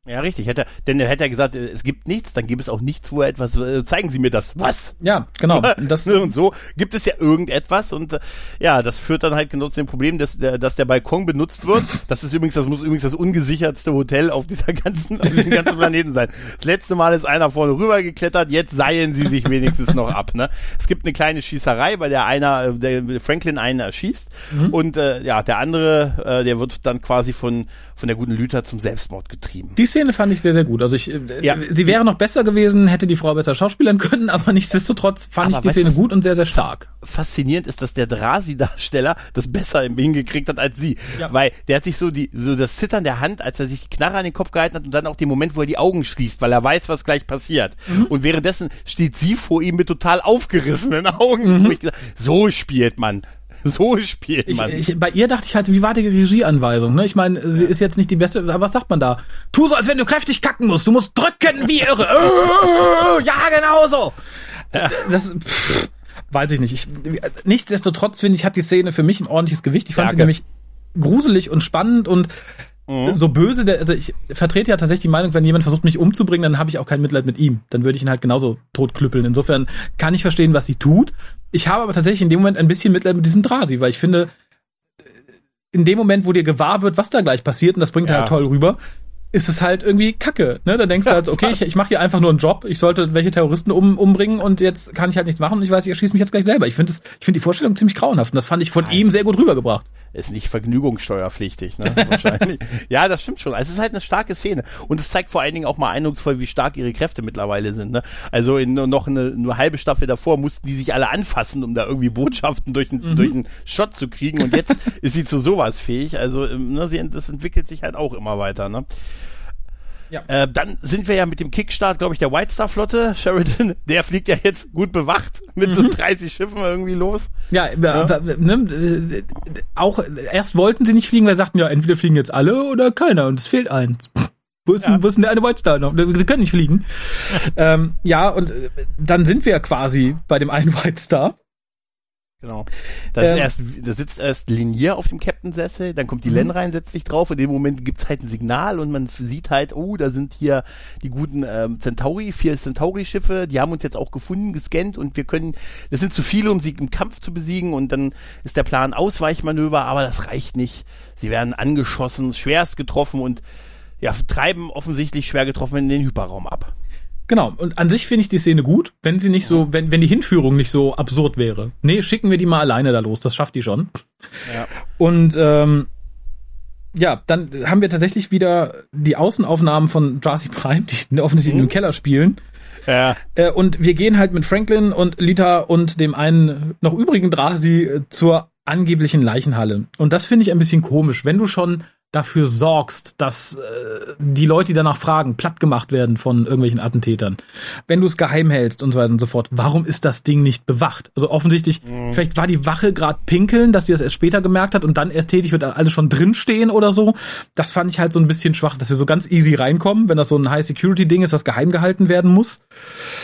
Ja, richtig. Hätte, denn er hätte ja gesagt, äh, es gibt nichts, dann gibt es auch nichts, wo er etwas, äh, zeigen Sie mir das. Was? Ja, genau. [LAUGHS] Das und so gibt es ja irgendetwas und äh, ja, das führt dann halt genau zu dem Problem, dass der, dass der Balkon benutzt wird. Das ist übrigens, das muss übrigens das ungesichertste Hotel auf dieser [LAUGHS] ganzen, auf diesem ganzen Planeten sein. Das letzte Mal ist einer vorne rüber geklettert, jetzt seien sie sich wenigstens noch ab, ne? Es gibt eine kleine Schießerei, bei der einer, der Franklin einen erschießt mhm. und äh, ja, der andere, äh, der wird dann quasi von, von der guten Lüther zum Selbstmord getrieben. Die Szene fand ich sehr, sehr gut. Also ich, äh, ja. sie wäre noch besser gewesen, hätte die Frau besser schauspielern [LAUGHS] können, aber nichtsdestotrotz fand aber ich die Szene gut und sehr, sehr stark. Faszinierend ist, dass der Drasi-Darsteller das besser im hingekriegt hat als sie. Ja. Weil der hat sich so die, so das Zittern der Hand, als er sich die Knarre an den Kopf gehalten hat und dann auch den Moment, wo er die Augen schließt, weil er weiß, was gleich passiert. Mhm. Und währenddessen steht sie vor ihm mit total aufgerissenen [LAUGHS] Augen. Mhm. Gesagt, so spielt man so spielt man. Ich, ich, bei ihr dachte ich halt, wie war die Regieanweisung? Ne? Ich meine, sie ist jetzt nicht die beste, aber was sagt man da? Tu so, als wenn du kräftig kacken musst. Du musst drücken wie irre. [LAUGHS] Ja, genau so. Ja. Das, pff, weiß ich nicht. Ich, nichtsdestotrotz finde ich, hat die Szene für mich ein ordentliches Gewicht. Ich fand ja, sie nämlich gruselig und spannend und Mhm. So böse, der, also ich vertrete ja tatsächlich die Meinung, wenn jemand versucht, mich umzubringen, dann habe ich auch kein Mitleid mit ihm. Dann würde ich ihn halt genauso totklüppeln. Insofern kann ich verstehen, was sie tut. Ich habe aber tatsächlich in dem Moment ein bisschen Mitleid mit diesem Drasi, weil ich finde, in dem Moment, wo dir gewahr wird, was da gleich passiert, und das bringt ja. halt toll rüber, ist es halt irgendwie Kacke. Ne? Da denkst du halt, okay, ich, ich mache hier einfach nur einen Job, ich sollte welche Terroristen um, umbringen und jetzt kann ich halt nichts machen und ich weiß, ich erschieße mich jetzt gleich selber. Ich finde ich finde die Vorstellung ziemlich grauenhaft und das fand ich von Nein. ihm sehr gut rübergebracht. Ist nicht vergnügungssteuerpflichtig, ne? [LAUGHS] Wahrscheinlich. ja, das stimmt schon. Also es ist halt eine starke Szene und es zeigt vor allen Dingen auch mal eindrucksvoll, wie stark ihre Kräfte mittlerweile sind. Ne? Also in noch eine nur halbe Staffel davor mussten die sich alle anfassen, um da irgendwie Botschaften durch, einen, mhm. durch einen Shot zu kriegen und jetzt [LAUGHS] ist sie zu sowas fähig. Also ähm, ne, sie, das entwickelt sich halt auch immer weiter. Ne? Ja. Äh, dann sind wir ja mit dem Kickstart, glaube ich, der White Star Flotte. Sheridan, [LAUGHS] der fliegt ja jetzt gut bewacht mit mhm. so 30 Schiffen irgendwie los. Ja, ja. Ne, auch erst wollten sie nicht fliegen, weil sie sagten, ja, entweder fliegen jetzt alle oder keiner und es fehlt eins. Wo ist, ja. denn, wo ist denn der eine White Star noch? Sie können nicht fliegen. [LAUGHS] ähm, ja, und äh, dann sind wir quasi bei dem einen White Star. Genau. Das, ähm, ist erst, das sitzt erst Linier auf dem Captain-Sessel, dann kommt die mhm. Len rein, setzt sich drauf. In dem Moment gibt's halt ein Signal und man sieht halt, oh, da sind hier die guten ähm, Centauri, vier Centauri-Schiffe, die haben uns jetzt auch gefunden, gescannt und wir können, das sind zu viele, um sie im Kampf zu besiegen und dann ist der Plan Ausweichmanöver, aber das reicht nicht. Sie werden angeschossen, schwerst getroffen und ja, treiben offensichtlich schwer getroffen in den Hyperraum ab. Genau, und an sich finde ich die Szene gut, wenn sie nicht so, wenn, wenn die Hinführung nicht so absurd wäre. Nee, schicken wir die mal alleine da los, das schafft die schon. Ja. Und ähm, ja, dann haben wir tatsächlich wieder die Außenaufnahmen von Darcy Prime, die [LAUGHS] offensichtlich mhm. im Keller spielen. Ja. Äh, und wir gehen halt mit Franklin und Lita und dem einen noch übrigen Drasi zur angeblichen Leichenhalle. Und das finde ich ein bisschen komisch, wenn du schon dafür sorgst, dass äh, die Leute, die danach fragen, platt gemacht werden von irgendwelchen Attentätern. Wenn du es geheim hältst und so weiter und so fort, warum ist das Ding nicht bewacht? Also offensichtlich, mhm. vielleicht war die Wache gerade pinkeln, dass sie das erst später gemerkt hat und dann erst tätig wird, alles schon drinstehen oder so. Das fand ich halt so ein bisschen schwach, dass wir so ganz easy reinkommen, wenn das so ein High-Security-Ding ist, was geheim gehalten werden muss.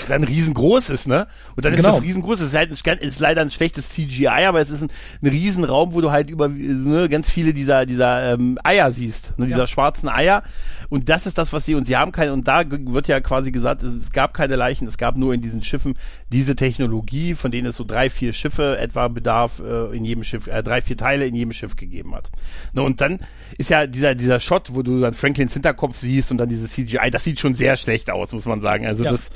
Dann riesengroß ist, ne? Und dann genau. ist das riesengroß, es ist, halt ein, ist leider ein schlechtes CGI, aber es ist ein, ein Riesenraum, wo du halt über ne, ganz viele dieser, dieser ähm, Eier Eier siehst, ne, dieser ja. schwarzen Eier. Und das ist das, was sie, und sie haben keine, und da wird ja quasi gesagt, es, gab keine Leichen, es gab nur in diesen Schiffen diese Technologie, von denen es so drei, vier Schiffe etwa bedarf, äh, in jedem Schiff, äh, drei, vier Teile in jedem Schiff gegeben hat. Ne, und dann ist ja dieser, dieser Shot, wo du dann Franklins Hinterkopf siehst und dann dieses CGI, das sieht schon sehr schlecht aus, muss man sagen. Also ja. das,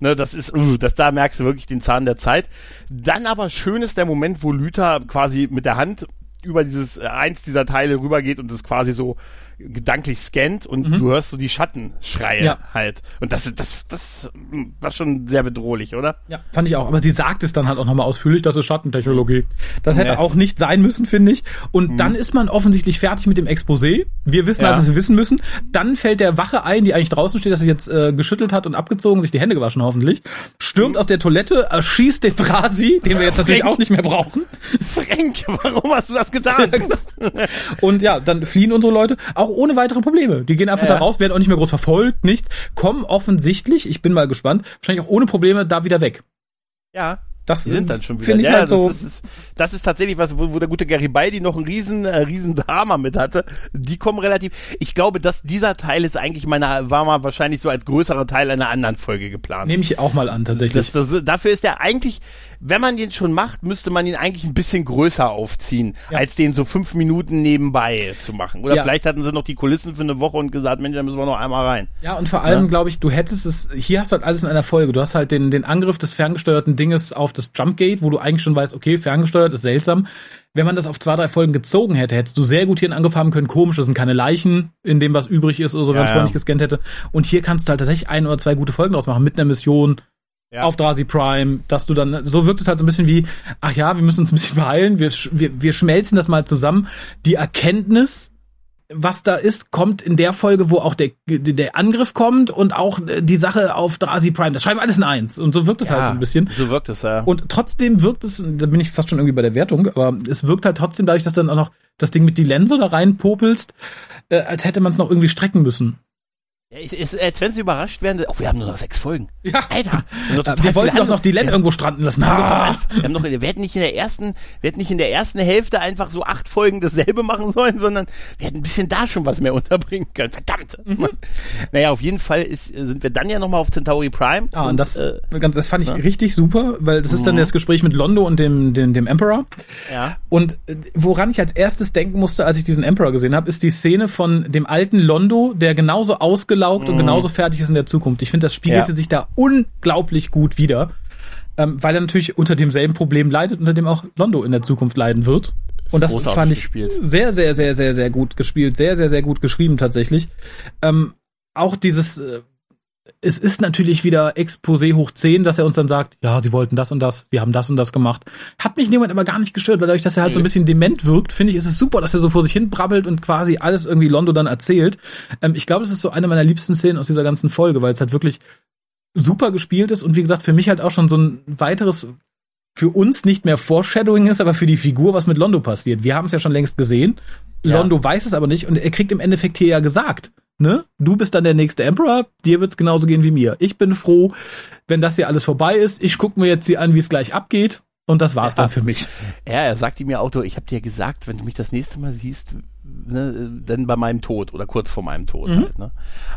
Ne, das ist, uh, das, da merkst du wirklich den Zahn der Zeit. Dann aber schön ist der Moment, wo Lüther quasi mit der Hand über dieses äh, eins dieser Teile rübergeht und es quasi so gedanklich scannt und mhm. du hörst so die Schattenschreie ja. halt. Und das, das, das war schon sehr bedrohlich, oder? Ja, fand ich auch. Aber sie sagt es dann halt auch nochmal ausführlich, das ist Schattentechnologie. Das hätte ja. auch nicht sein müssen, finde ich. Und mhm. dann ist man offensichtlich fertig mit dem Exposé. Wir wissen ja. also, was wir wissen müssen. Dann fällt der Wache ein, die eigentlich draußen steht, dass sie jetzt äh, geschüttelt hat und abgezogen, sich die Hände gewaschen hoffentlich, stürmt mhm. aus der Toilette, erschießt den Drasi, den wir jetzt Frank, natürlich auch nicht mehr brauchen. Frank, warum hast du das getan? [LAUGHS] Genau. und ja, dann fliehen unsere Leute. Auch auch ohne weitere Probleme. Die gehen einfach ja. da raus, werden auch nicht mehr groß verfolgt, nichts, kommen offensichtlich, ich bin mal gespannt, wahrscheinlich auch ohne Probleme da wieder weg. Ja. Das die sind dann schon wieder. Ja, halt so das, ist, das ist tatsächlich was, wo, wo der gute Garibaldi noch einen riesen, äh, riesen Drama mit hatte. Die kommen relativ. Ich glaube, dass dieser Teil ist eigentlich meiner, war mal wahrscheinlich so als größerer Teil einer anderen Folge geplant. Nehme ich auch mal an, tatsächlich. Das, das, dafür ist er eigentlich, wenn man den schon macht, müsste man ihn eigentlich ein bisschen größer aufziehen, ja. als den so fünf Minuten nebenbei zu machen. Oder ja. vielleicht hatten sie noch die Kulissen für eine Woche und gesagt, Mensch, da müssen wir noch einmal rein. Ja, und vor allem, ja? glaube ich, du hättest es, hier hast du halt alles in einer Folge. Du hast halt den, den Angriff des ferngesteuerten Dinges auf das Jumpgate, wo du eigentlich schon weißt, okay, ferngesteuert ist seltsam. Wenn man das auf zwei, drei Folgen gezogen hätte, hättest du sehr gut hier haben können. Komisch, das sind keine Leichen, in dem was übrig ist oder so, wenn ja, nicht gescannt hätte. Und hier kannst du halt tatsächlich ein oder zwei gute Folgen draus machen mit einer Mission, ja. auf Drasi Prime, dass du dann, so wirkt es halt so ein bisschen wie, ach ja, wir müssen uns ein bisschen [LAUGHS] beeilen, wir, wir, wir schmelzen das mal zusammen. Die Erkenntnis, was da ist, kommt in der Folge, wo auch der, der Angriff kommt und auch die Sache auf Drasi Prime. Das schreiben wir alles in eins. Und so wirkt es halt ja, halt so ein bisschen. So wirkt es, ja. Und trotzdem wirkt es, da bin ich fast schon irgendwie bei der Wertung, aber es wirkt halt trotzdem dadurch, dass du dann auch noch das Ding mit die Lense da reinpopelst, äh, als hätte man es noch irgendwie strecken müssen. Ja, ist, ist, als wenn sie überrascht werden. Oh, wir haben nur noch sechs Folgen. Ja. Alter. [LAUGHS] Wir, wir wollten doch noch die Len irgendwo stranden lassen. Ah. Wir, haben noch, wir hätten nicht in der ersten, wir hätten nicht in der ersten Hälfte einfach so acht Folgen dasselbe machen sollen, sondern wir hätten ein bisschen da schon was mehr [LAUGHS] unterbringen können. Verdammt. Mhm. [LAUGHS] Naja, auf jeden Fall ist, sind wir dann ja nochmal auf Centauri Prime. Ah, und, und das, äh, das fand ich ja. richtig super, weil das ist dann mhm. das Gespräch mit Londo und dem, dem, dem Emperor. Ja. Und äh, woran ich als erstes denken musste, als ich diesen Emperor gesehen habe, ist die Szene von dem alten Londo, der genauso ausgelaufen ausgelaugt mhm. und genauso fertig ist in der Zukunft. Ich finde, das spiegelte ja. sich da unglaublich gut wieder, ähm, weil er natürlich unter demselben Problem leidet, unter dem auch Londo in der Zukunft leiden wird. Und das fand ich gespielt. sehr, sehr, sehr, sehr, sehr gut gespielt, sehr, sehr, sehr gut geschrieben tatsächlich. Ähm, auch dieses, äh, es ist natürlich wieder Exposé hoch 10, dass er uns dann sagt, ja, sie wollten das und das, sie haben das und das gemacht. Hat mich niemand aber gar nicht gestört, weil dadurch, dass er halt so ein bisschen dement wirkt, finde ich, ist es super, dass er so vor sich hin brabbelt und quasi alles irgendwie Londo dann erzählt. Ähm, ich glaube, es ist so eine meiner liebsten Szenen aus dieser ganzen Folge, weil es halt wirklich super gespielt ist und wie gesagt, für mich halt auch schon so ein weiteres für uns nicht mehr Foreshadowing ist, aber für die Figur, was mit Londo passiert. Wir haben es ja schon längst gesehen. Ja. Londo weiß es aber nicht und er kriegt im Endeffekt hier ja gesagt, ne? Du bist dann der nächste Emperor, dir wird's genauso gehen wie mir. Ich bin froh, wenn das hier alles vorbei ist. Ich gucke mir jetzt hier an, wie es gleich abgeht. Und das war's ja. dann für mich. Ja, er sagte mir auch, ich habe dir gesagt, wenn du mich das nächste Mal siehst, ne, dann bei meinem Tod oder kurz vor meinem Tod mhm. halt. Ne?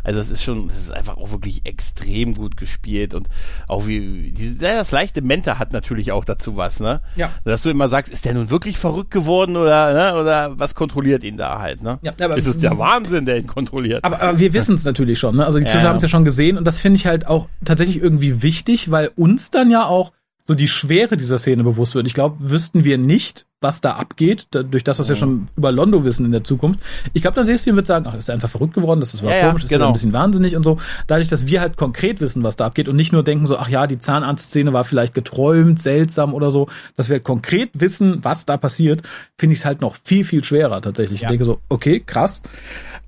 Also es ist schon, es ist einfach auch wirklich extrem gut gespielt und auch wie die, das leichte Mente hat natürlich auch dazu was, ne? Ja. Dass du immer sagst, ist der nun wirklich verrückt geworden oder ne? oder was kontrolliert ihn da halt, ne? Ja, aber, ist es der Wahnsinn, der ihn kontrolliert? Aber, aber wir wissen es natürlich schon, ne? Also die Zuschauer ja. haben es ja schon gesehen und das finde ich halt auch tatsächlich irgendwie wichtig, weil uns dann ja auch so die Schwere dieser Szene bewusst wird. Ich glaube, wüssten wir nicht, was da abgeht, da, durch das, was wir schon über Londo wissen in der Zukunft. Ich glaube, dann siehst du ihn wird sagen, ach, ist er einfach verrückt geworden, das ist ja, komisch, ja, genau. ist er ein bisschen wahnsinnig und so. Dadurch, dass wir halt konkret wissen, was da abgeht und nicht nur denken so, ach ja, die Zahnarztszene war vielleicht geträumt, seltsam oder so, dass wir halt konkret wissen, was da passiert, finde ich es halt noch viel, viel schwerer tatsächlich. Ja. Ich denke so, okay, krass.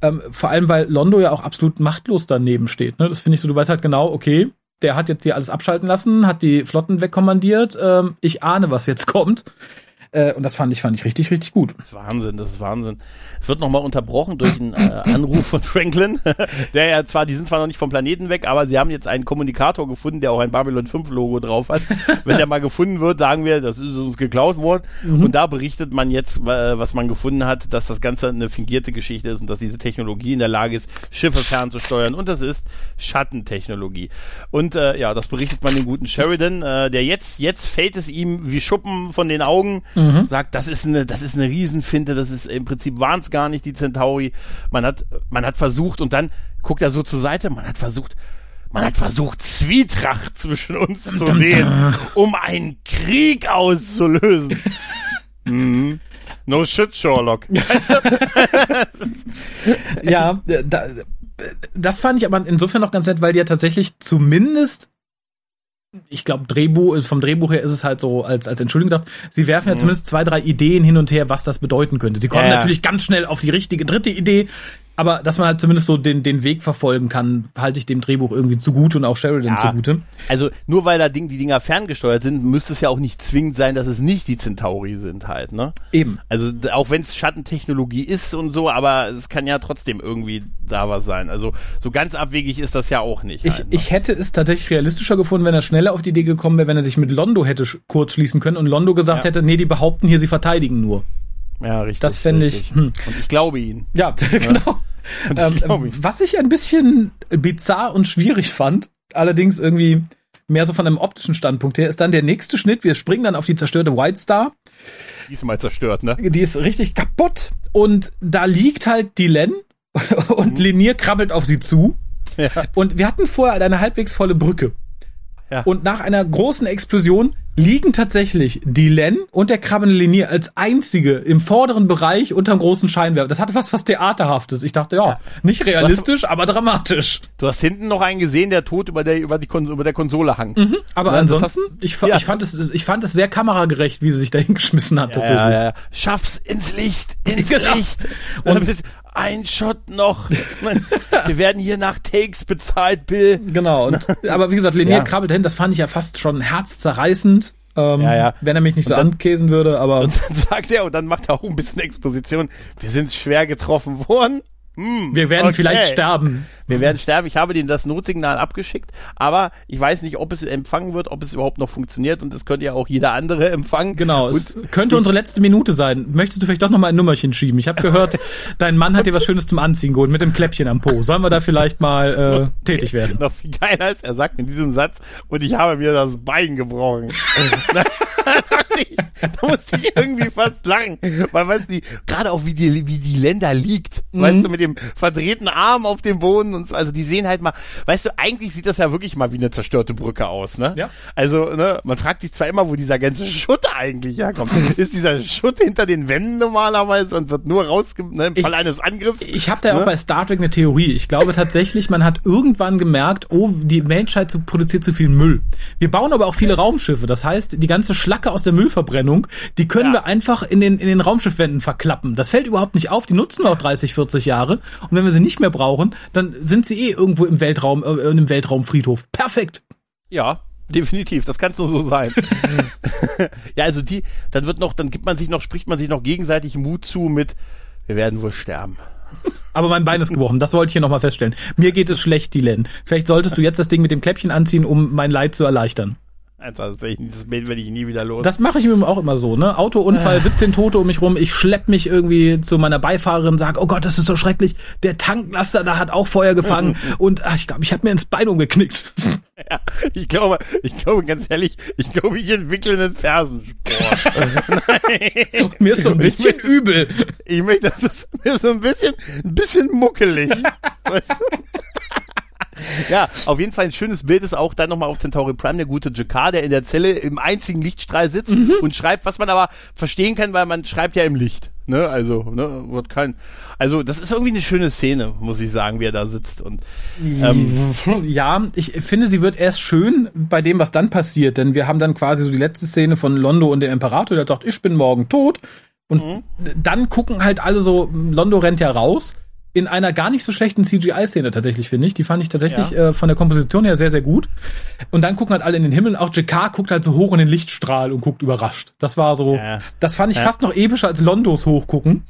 Ähm, vor allem, weil Londo ja auch absolut machtlos daneben steht. Ne? Das finde ich so, du weißt halt genau, okay, der hat jetzt hier alles abschalten lassen, hat die Flotten wegkommandiert. Ähm, ich ahne, was jetzt kommt. Äh, und das fand ich, fand ich richtig, richtig gut. Das ist Wahnsinn, das ist Wahnsinn. Es wird nochmal unterbrochen durch einen äh, Anruf von [LAUGHS] Franklin, [LAUGHS] der ja zwar, die sind zwar noch nicht vom Planeten weg, aber sie haben jetzt einen Kommunikator gefunden, der auch ein Babylon 5 Logo drauf hat. [LAUGHS] Wenn der mal gefunden wird, sagen wir, das ist uns geklaut worden. Mhm. Und da berichtet man jetzt, äh, was man gefunden hat, dass das Ganze eine fingierte Geschichte ist und dass diese Technologie in der Lage ist, Schiffe fernzusteuern. Und das ist Schattentechnologie. Und äh, ja, das berichtet man den guten Sheridan, äh, der jetzt, jetzt fällt es ihm wie Schuppen von den Augen, mhm. Sagt, das ist eine, das ist eine Riesenfinte, das ist im Prinzip wahnsinnig gar nicht, die Centauri. Man hat, man hat versucht und dann guckt er so zur Seite, man hat versucht, man hat versucht, Zwietracht zwischen uns zu sehen, um einen Krieg auszulösen. [LAUGHS] mhm. No shit, Sherlock. [LAUGHS] ja, da, das fand ich aber insofern noch ganz nett, weil die ja tatsächlich zumindest ich glaube, Drehbuch, vom Drehbuch her ist es halt so als, als Entschuldigung gedacht, sie werfen ja mhm. zumindest zwei, drei Ideen hin und her, was das bedeuten könnte. Sie kommen ja, natürlich ganz schnell auf die richtige dritte Idee, aber dass man halt zumindest so den, den Weg verfolgen kann, halte ich dem Drehbuch irgendwie zugute und auch Sheridan ja, zugute. Also nur weil da Ding, die Dinger ferngesteuert sind, müsste es ja auch nicht zwingend sein, dass es nicht die Centauri sind halt, ne? Eben. Also auch wenn es Schattentechnologie ist und so, aber es kann ja trotzdem irgendwie da was sein. Also so ganz abwegig ist das ja auch nicht. Ich, halt, ne? ich hätte es tatsächlich realistischer gefunden, wenn er schneller auf die Idee gekommen wäre, wenn er sich mit Londo hätte kurz schließen können und Londo gesagt ja. hätte, nee, die behaupten hier, sie verteidigen nur. Ja, richtig. Das fände ich. Hm. Und ich glaube ihn. Ja, [LAUGHS] genau. Ähm, was ich ein bisschen bizarr und schwierig fand, allerdings irgendwie mehr so von einem optischen Standpunkt her, ist dann der nächste Schnitt. Wir springen dann auf die zerstörte White Star. Diesmal zerstört, ne? Die ist richtig kaputt. Und da liegt halt die Len [LAUGHS] und mhm. Linier krabbelt auf sie zu. Ja. Und wir hatten vorher eine halbwegs volle Brücke. Ja. Und nach einer großen Explosion liegen tatsächlich die Len und der Krabbenlinier als einzige im vorderen Bereich unterm großen Scheinwerfer. Das hatte was fast Theaterhaftes. Ich dachte, ja, ja. nicht realistisch, hast, aber dramatisch. Du hast hinten noch einen gesehen, der tot über der, über die Kon über der Konsole hang. Mhm, aber ja, ansonsten, hast, ich, ja. ich, fand es, ich fand es sehr kameragerecht, wie sie sich da [LAUGHS] hingeschmissen hat, tatsächlich. Ja, Schaff's ins Licht, ins [LAUGHS] genau. Licht. Und, und ein Shot noch. [LAUGHS] Wir werden hier nach Takes bezahlt, Bill. Genau. Und, aber wie gesagt, Lenier ja. krabbelt hin, das fand ich ja fast schon herzzerreißend. Ähm, ja, ja. Wenn er mich nicht und so dann, ankäsen würde, aber. Und dann sagt er, und dann macht er auch ein bisschen Exposition, wir sind schwer getroffen worden, hm, wir werden okay. vielleicht sterben. Wir werden sterben. Ich habe denen das Notsignal abgeschickt, aber ich weiß nicht, ob es empfangen wird, ob es überhaupt noch funktioniert und es könnte ja auch jeder andere empfangen. Genau, und es könnte unsere letzte Minute sein. Möchtest du vielleicht doch noch mal ein Nummerchen schieben? Ich habe gehört, [LAUGHS] dein Mann hat dir was Schönes zum Anziehen geholt mit dem Kläppchen am Po. Sollen wir da vielleicht mal äh, tätig werden? Noch viel geiler ist, er sagt in diesem Satz, und ich habe mir das Bein gebrochen. [LAUGHS] da musste ich irgendwie fast lachen, weil weißt du, gerade auch wie die, wie die Länder liegt, mhm. weißt du, mit dem verdrehten Arm auf dem Boden und so, also die sehen halt mal, weißt du, eigentlich sieht das ja wirklich mal wie eine zerstörte Brücke aus, ne? Ja. Also, ne, man fragt sich zwar immer, wo dieser ganze Schutt eigentlich herkommt. [LAUGHS] Ist dieser Schutt hinter den Wänden normalerweise und wird nur rausge, ne, im Fall ich, eines Angriffs? Ich habe da ne? auch bei Star Trek eine Theorie. Ich glaube tatsächlich, man hat irgendwann gemerkt, oh, die Menschheit produziert zu viel Müll. Wir bauen aber auch viele Raumschiffe. Das heißt, die ganze Schlacke aus der Müllverbrennung, die können ja. wir einfach in den, in den Raumschiffwänden verklappen. Das fällt überhaupt nicht auf. Die nutzen wir auch 30, 40 Jahre. Und wenn wir sie nicht mehr brauchen, dann sind sie eh irgendwo im Weltraum, äh, im Weltraumfriedhof. Perfekt. Ja, definitiv, das kann es nur so sein. [LAUGHS] ja, also die, dann wird noch, dann gibt man sich noch, spricht man sich noch gegenseitig Mut zu mit, wir werden wohl sterben. Aber mein Bein ist gebrochen, das wollte ich hier nochmal feststellen. Mir geht es schlecht, Dylan. Vielleicht solltest du jetzt das Ding mit dem Kläppchen anziehen, um mein Leid zu erleichtern. Das, das Bild werde ich nie wieder los. Das mache ich mir auch immer so, ne? Autounfall, 17 Tote um mich rum, ich schlepp mich irgendwie zu meiner Beifahrerin, sag, oh Gott, das ist so schrecklich. Der Tanklaster da hat auch Feuer gefangen [LAUGHS] und ach, ich glaube, ich habe mir ins Bein umgeknickt. [LAUGHS] Ja, ich glaube, ich glaube ganz ehrlich, ich glaube, ich entwickle einen Fersensport. [LAUGHS] mir ist so ein bisschen ich übel. Ich möchte, das ist mir so ein bisschen, ein bisschen muckelig. weißt du? Ja, auf jeden Fall ein schönes Bild ist auch dann nochmal auf Centauri Prime der gute Jakar, der in der Zelle im einzigen Lichtstrahl sitzt mhm. und schreibt, was man aber verstehen kann, weil man schreibt ja im Licht. Ne, also, ne, wird kein, also das ist irgendwie eine schöne Szene, muss ich sagen, wie er da sitzt und ähm, [LAUGHS] ja, ich finde, sie wird erst schön bei dem, was dann passiert, denn wir haben dann quasi so die letzte Szene von Londo und dem Imperator, der sagt, ich bin morgen tot und mhm. dann gucken halt alle so, Londo rennt ja raus in einer gar nicht so schlechten CGI-Szene tatsächlich, finde ich. Die fand ich tatsächlich ja. äh, von der Komposition her sehr, sehr gut. Und dann gucken halt alle in den Himmel. Auch Jakar guckt halt so hoch in den Lichtstrahl und guckt überrascht. Das war so, ja. das fand ich ja. fast noch epischer als Londos hochgucken.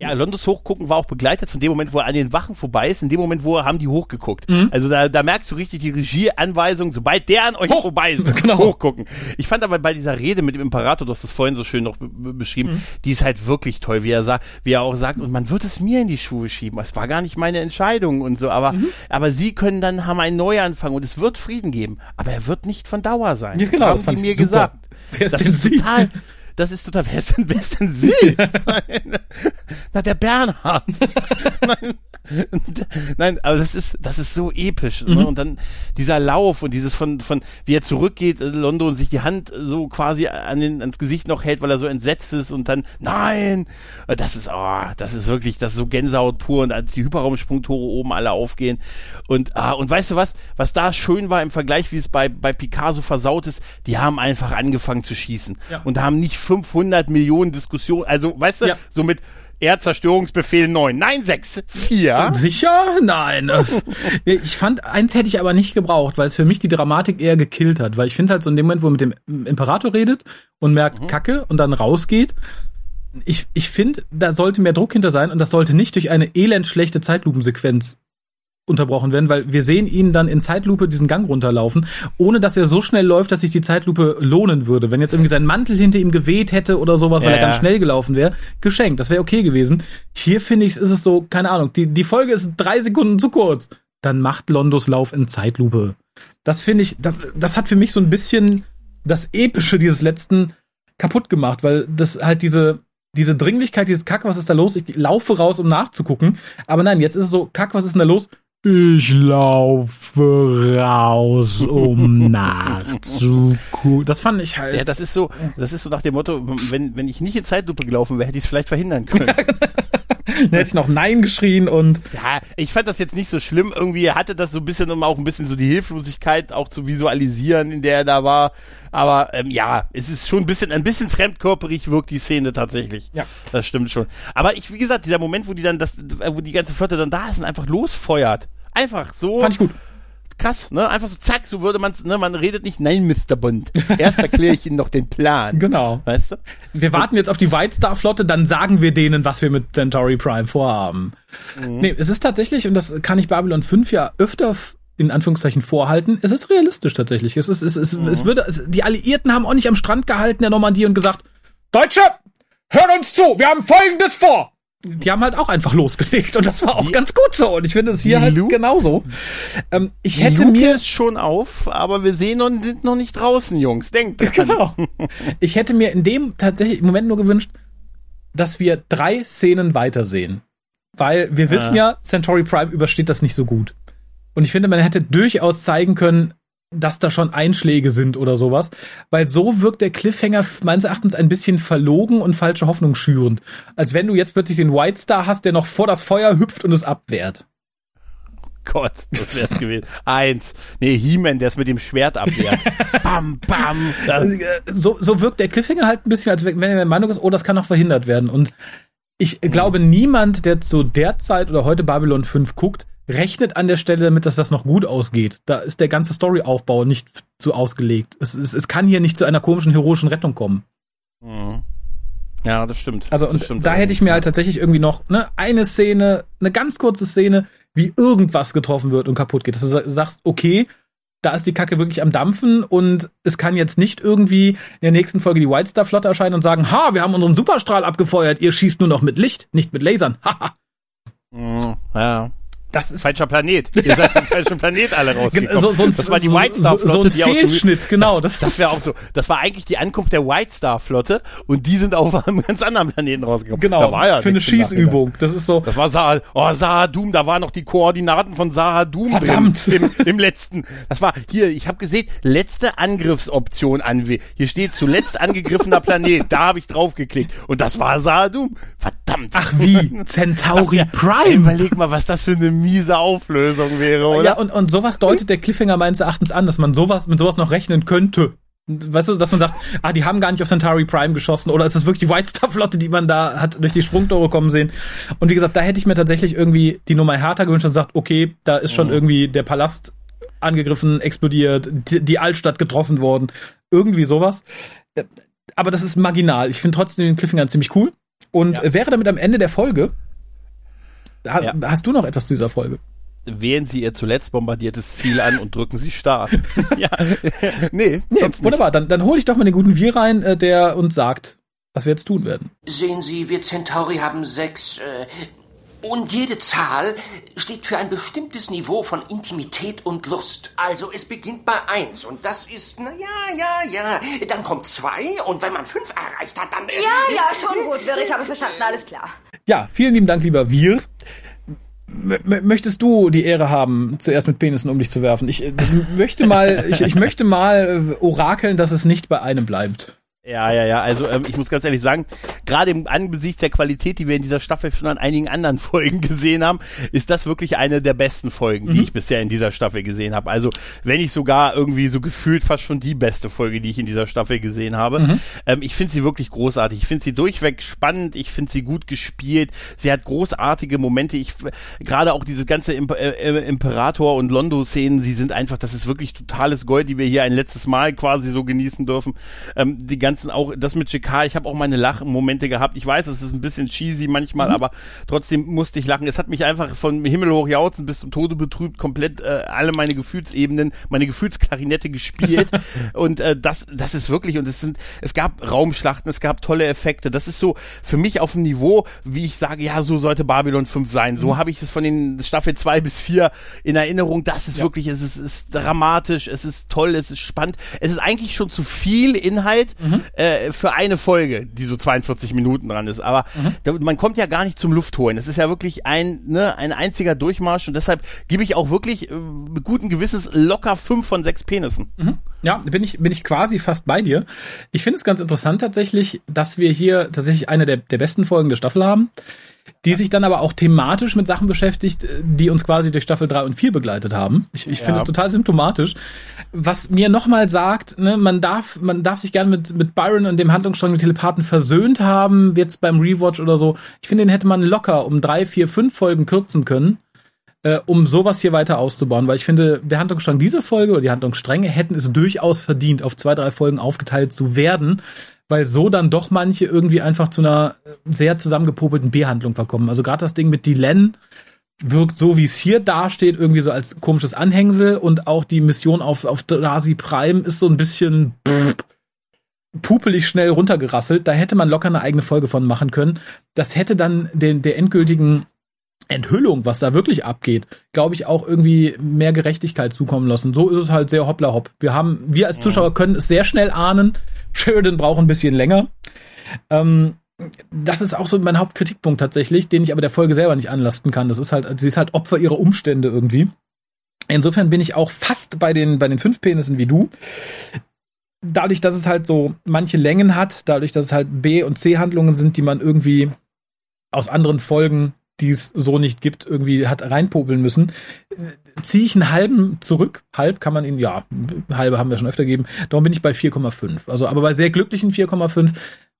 Ja, Londos Hochgucken war auch begleitet von dem Moment, wo er an den Wachen vorbei ist, in dem Moment, wo er haben die hochgeguckt. Mhm. Also da, da merkst du richtig die Regieanweisung, sobald der an euch Hoch. vorbei ist, [LAUGHS] genau. hochgucken. Ich fand aber bei dieser Rede mit dem Imperator, du hast das vorhin so schön noch beschrieben, mhm. die ist halt wirklich toll, wie er sagt, wie er auch sagt, und man wird es mir in die Schuhe schieben. Es war gar nicht meine Entscheidung und so, aber, mhm. aber sie können dann haben einen Neuanfang und es wird Frieden geben, aber er wird nicht von Dauer sein. Ja, genau, das, haben das die mir super. gesagt. Wer ist das ist sie? total, das ist total, wer ist denn, wer ist denn sie? [LAUGHS] Na, der Bernhard. [LAUGHS] Nein, nein, aber das ist, das ist so episch. Ne? Mhm. Ne? Und dann dieser Lauf und dieses von, von, wie er zurückgeht, äh, Londo und sich die Hand so quasi an den, ans Gesicht noch hält, weil er so entsetzt ist und dann, nein! Das ist, oh, das ist wirklich, das ist so Gänsehaut pur und als die Hyperraumsprungtore oben alle aufgehen. Und, ah, und weißt du was, was da schön war im Vergleich, wie es bei, bei Picasso versaut ist, die haben einfach angefangen zu schießen ja. und haben nicht 500 Millionen Diskussionen, also, weißt du, ja. so mit, Erdzerstörungsbefehl 9. Nein, 6. 4. Sicher? Nein. [LAUGHS] ich fand, eins hätte ich aber nicht gebraucht, weil es für mich die Dramatik eher gekillt hat. Weil ich finde halt so in dem Moment, wo er mit dem Imperator redet und merkt mhm. Kacke und dann rausgeht, ich, ich finde, da sollte mehr Druck hinter sein und das sollte nicht durch eine elend schlechte Zeitlupensequenz unterbrochen werden, weil wir sehen ihn dann in Zeitlupe diesen Gang runterlaufen, ohne dass er so schnell läuft, dass sich die Zeitlupe lohnen würde. Wenn jetzt irgendwie sein Mantel hinter ihm geweht hätte oder sowas, weil ja, er ganz schnell gelaufen wäre, geschenkt, das wäre okay gewesen. Hier finde ich, ist es so, keine Ahnung, die, die Folge ist drei Sekunden zu kurz. Dann macht Londos Lauf in Zeitlupe. Das finde ich, das, das hat für mich so ein bisschen das Epische dieses letzten kaputt gemacht, weil das halt diese, diese Dringlichkeit, dieses Kack, was ist da los? Ich laufe raus, um nachzugucken. Aber nein, jetzt ist es so, Kack, was ist denn da los? Ich laufe raus, um [LAUGHS] nachzugucken. Das fand ich halt. Ja, das ist so, das ist so nach dem Motto, wenn, wenn ich nicht in Zeitlupe gelaufen wäre, hätte ich es vielleicht verhindern können. [LAUGHS] Dann hätte ich noch Nein geschrien und. Ja, ich fand das jetzt nicht so schlimm. Irgendwie hatte das so ein bisschen, um auch ein bisschen so die Hilflosigkeit auch zu visualisieren, in der er da war. Aber ähm, ja, es ist schon ein bisschen, ein bisschen fremdkörperig wirkt die Szene tatsächlich. Ja. Das stimmt schon. Aber ich, wie gesagt, dieser Moment, wo die dann das, wo die ganze Flotte dann da ist und einfach losfeuert. Einfach so. Fand ich gut krass, ne? Einfach so zack, so würde man ne? Man redet nicht, nein, Mr. Bond. Erst erkläre ich Ihnen noch den Plan. [LAUGHS] Genau. Weißt du? Wir warten jetzt auf die White Star Flotte, dann sagen wir denen, was wir mit Centauri Prime vorhaben. Mhm. Nee, es ist tatsächlich, und das kann ich Babylon 5 ja öfter in Anführungszeichen vorhalten, es ist realistisch tatsächlich. Es ist, es, ist, mhm. es würde, es, die Alliierten haben auch nicht am Strand gehalten der Normandie und gesagt, Deutsche, hört uns zu, wir haben Folgendes vor die haben halt auch einfach losgelegt und das war auch die, ganz gut so und ich finde es hier halt Lu genauso. Ähm, ich hätte Luke mir ist schon auf, aber wir sehen und sind noch nicht draußen, Jungs. Denkt dran. Genau. [LAUGHS] ich hätte mir in dem tatsächlich im Moment nur gewünscht, dass wir drei Szenen weitersehen, weil wir wissen ja, Centauri Prime übersteht das nicht so gut. Und ich finde, man hätte durchaus zeigen können, dass da schon Einschläge sind oder sowas, weil so wirkt der Cliffhanger meines Erachtens ein bisschen verlogen und falsche Hoffnung schürend. Als wenn du jetzt plötzlich den White Star hast, der noch vor das Feuer hüpft und es abwehrt. Gott, das wär's gewesen. Eins. Nee, He-Man, der es mit dem Schwert abwehrt. [LAUGHS] bam, bam. So, so wirkt der Cliffhanger halt ein bisschen, als wenn er der Meinung ist, oh, das kann noch verhindert werden. Und ich glaube, niemand, der zu der Zeit oder heute Babylon 5 guckt, rechnet an der Stelle damit, dass das noch gut ausgeht. Da ist der ganze Storyaufbau nicht zu ausgelegt. Es, es, es kann hier nicht zu einer komischen heroischen Rettung kommen. Mhm. Ja, das stimmt. Also das stimmt da hätte ich mir halt tatsächlich irgendwie noch ne, eine Szene, eine ganz kurze Szene, wie irgendwas getroffen wird und kaputt geht. Dass du sagst, okay, da ist die Kacke wirklich am Dampfen und es kann jetzt nicht irgendwie in der nächsten Folge die White Star Flotte erscheinen und sagen, ha, wir haben unseren Superstrahl abgefeuert, ihr schießt nur noch mit Licht, nicht mit Lasern. Haha. [LAUGHS] mm, ja. Das ist falscher Planet. Ihr seid vom falschen Planet alle rausgekommen. So, so ein, das war die White Star Flotte, so, so ein die aus Fehlschnitt, genau. Das, das wäre auch so. Das war eigentlich die Ankunft der White Star Flotte und die sind auf einem ganz anderen Planeten rausgekommen. Genau. Da war ja für eine Schießübung. Das ist so. Das war Saha, oh, Sahadum, da waren noch die Koordinaten von Sahadum Verdammt. drin im, im letzten. Das war hier, ich habe gesehen, letzte Angriffsoption an. Hier steht zuletzt angegriffener Planet. Da habe ich draufgeklickt und das war Sahadum. Verdammt. Ach wie, Centauri wär, Prime. Überleg mal, was das für eine miese Auflösung wäre, oder? Ja, und, und sowas deutet der Cliffhanger meines Erachtens an, dass man sowas mit sowas noch rechnen könnte. Weißt du, dass man sagt, ah, die haben gar nicht auf Centauri Prime geschossen oder ist das wirklich die White Star Flotte, die man da hat durch die Sprungtore kommen sehen? Und wie gesagt, da hätte ich mir tatsächlich irgendwie die Nummer härter gewünscht und sagt, okay, da ist schon Mhm. irgendwie der Palast angegriffen, explodiert, die, Altstadt getroffen worden, irgendwie sowas. Aber das ist marginal. Ich finde trotzdem den Cliffhanger ziemlich cool und Ja. wäre damit am Ende der Folge. Ha, Ja. Hast du noch etwas zu dieser Folge? Wählen Sie Ihr zuletzt bombardiertes Ziel an und drücken Sie Start. [LAUGHS] ja, nee, Nee, sonst nicht. wunderbar. Dann, dann hole ich doch mal den guten Wir rein, äh, der uns sagt, was wir jetzt tun werden. Sehen Sie, wir Centauri haben sechs. Äh, und jede Zahl steht für ein bestimmtes Niveau von Intimität und Lust. Also es beginnt bei eins und das ist, na ja, ja, ja. Dann kommt zwei und wenn man fünf erreicht hat, dann. äh, Ja, ja, schon gut, Wirr, ich habe verstanden, alles klar. Ja, vielen lieben Dank, lieber Wir. M möchtest du die Ehre haben, zuerst mit Penissen um dich zu werfen? Ich äh, möchte mal, ich, ich möchte mal äh, orakeln, dass es nicht bei einem bleibt. Ja, ja, ja. Also ähm, ich muss ganz ehrlich sagen, gerade im Angesicht der Qualität, die wir in dieser Staffel schon an einigen anderen [LAUGHS] Folgen gesehen haben, ist das wirklich eine der besten Folgen, die ich bisher in dieser Staffel gesehen habe. Also wenn nicht sogar irgendwie so gefühlt fast schon die beste Folge, die ich in dieser Staffel gesehen habe. Ähm, ich finde sie wirklich großartig. Ich finde sie durchweg spannend. Ich finde sie gut gespielt. Sie hat großartige Momente. Ich gerade auch diese ganze Imp äh, äh, Imperator und Londo-Szenen, sie sind einfach, das ist wirklich totales Gold, die wir hier ein letztes Mal quasi so genießen dürfen. Ähm, die ganzen auch, das mit JK, ich habe auch meine Lachmomente gehabt. Ich weiß, es ist ein bisschen cheesy manchmal, aber trotzdem musste ich lachen. Es hat mich einfach von Himmel hoch jauzen bis zum Tode betrübt, komplett äh, alle meine Gefühlsebenen, meine Gefühlsklarinette gespielt. [LAUGHS] und äh, das, das ist wirklich, und es sind, es gab Raumschlachten, es gab tolle Effekte. Das ist so für mich auf dem Niveau, wie ich sage, ja, so sollte Babylon 5 sein. So habe ich es von den Staffel 2 bis 4 in Erinnerung. Das ist wirklich, es ist, ist dramatisch, es ist toll, es ist spannend. Es ist eigentlich schon zu viel Inhalt äh, für eine Folge, die so 42 Minuten dran ist. Aber da, man kommt ja gar nicht zum Luftholen. Es ist ja wirklich ein, ne, ein einziger Durchmarsch und deshalb gebe ich auch wirklich äh, mit guten Gewissens locker fünf von sechs Penissen. Ja, bin ich, bin ich quasi fast bei dir. Ich finde es ganz interessant tatsächlich, dass wir hier tatsächlich eine der, der besten Folgen der Staffel haben, die sich dann aber auch thematisch mit Sachen beschäftigt, die uns quasi durch Staffel 3 und 4 begleitet haben. Ich, ich finde Ja. es total symptomatisch. Was mir nochmal sagt, ne, man darf, man darf sich gerne mit, mit Byron und dem Handlungsstrang mit Telepathen versöhnt haben, jetzt beim Rewatch oder so. Ich finde, den hätte man locker um drei, vier, fünf Folgen kürzen können äh, um sowas hier weiter auszubauen, weil ich finde, der Handlungsstrang dieser Folge oder die Handlungsstränge hätten es durchaus verdient, auf zwei, drei Folgen aufgeteilt zu werden, weil so dann doch manche irgendwie einfach zu einer sehr zusammengepopelten B-Handlung verkommen. Also gerade das Ding mit Dylan wirkt so, wie es hier dasteht, irgendwie so als komisches Anhängsel und auch die Mission auf, auf Drasi Prime ist so ein bisschen pupelig schnell runtergerasselt. Da hätte man locker eine eigene Folge von machen können. Das hätte dann den, der endgültigen Enthüllung, was da wirklich abgeht, glaube ich, auch irgendwie mehr Gerechtigkeit zukommen lassen. So ist es halt sehr hoppla hopp. Wir haben, wir als Zuschauer können es sehr schnell ahnen. [LAUGHS] Sheridan braucht ein bisschen länger. Ähm, das ist auch so mein Hauptkritikpunkt tatsächlich, den ich aber der Folge selber nicht anlasten kann. Das ist halt, sie ist halt Opfer ihrer Umstände irgendwie. Insofern bin ich auch fast bei den, bei den fünf Penissen wie du. Dadurch, dass es halt so manche Längen hat, dadurch, dass es halt B- und C-Handlungen sind, die man irgendwie aus anderen Folgen die es so nicht gibt, irgendwie hat reinpopeln müssen, ziehe ich einen halben zurück. Halb kann man ihn, ja, halbe haben wir schon öfter gegeben. Darum bin ich bei 4,5. Also, aber bei sehr glücklichen 4,5,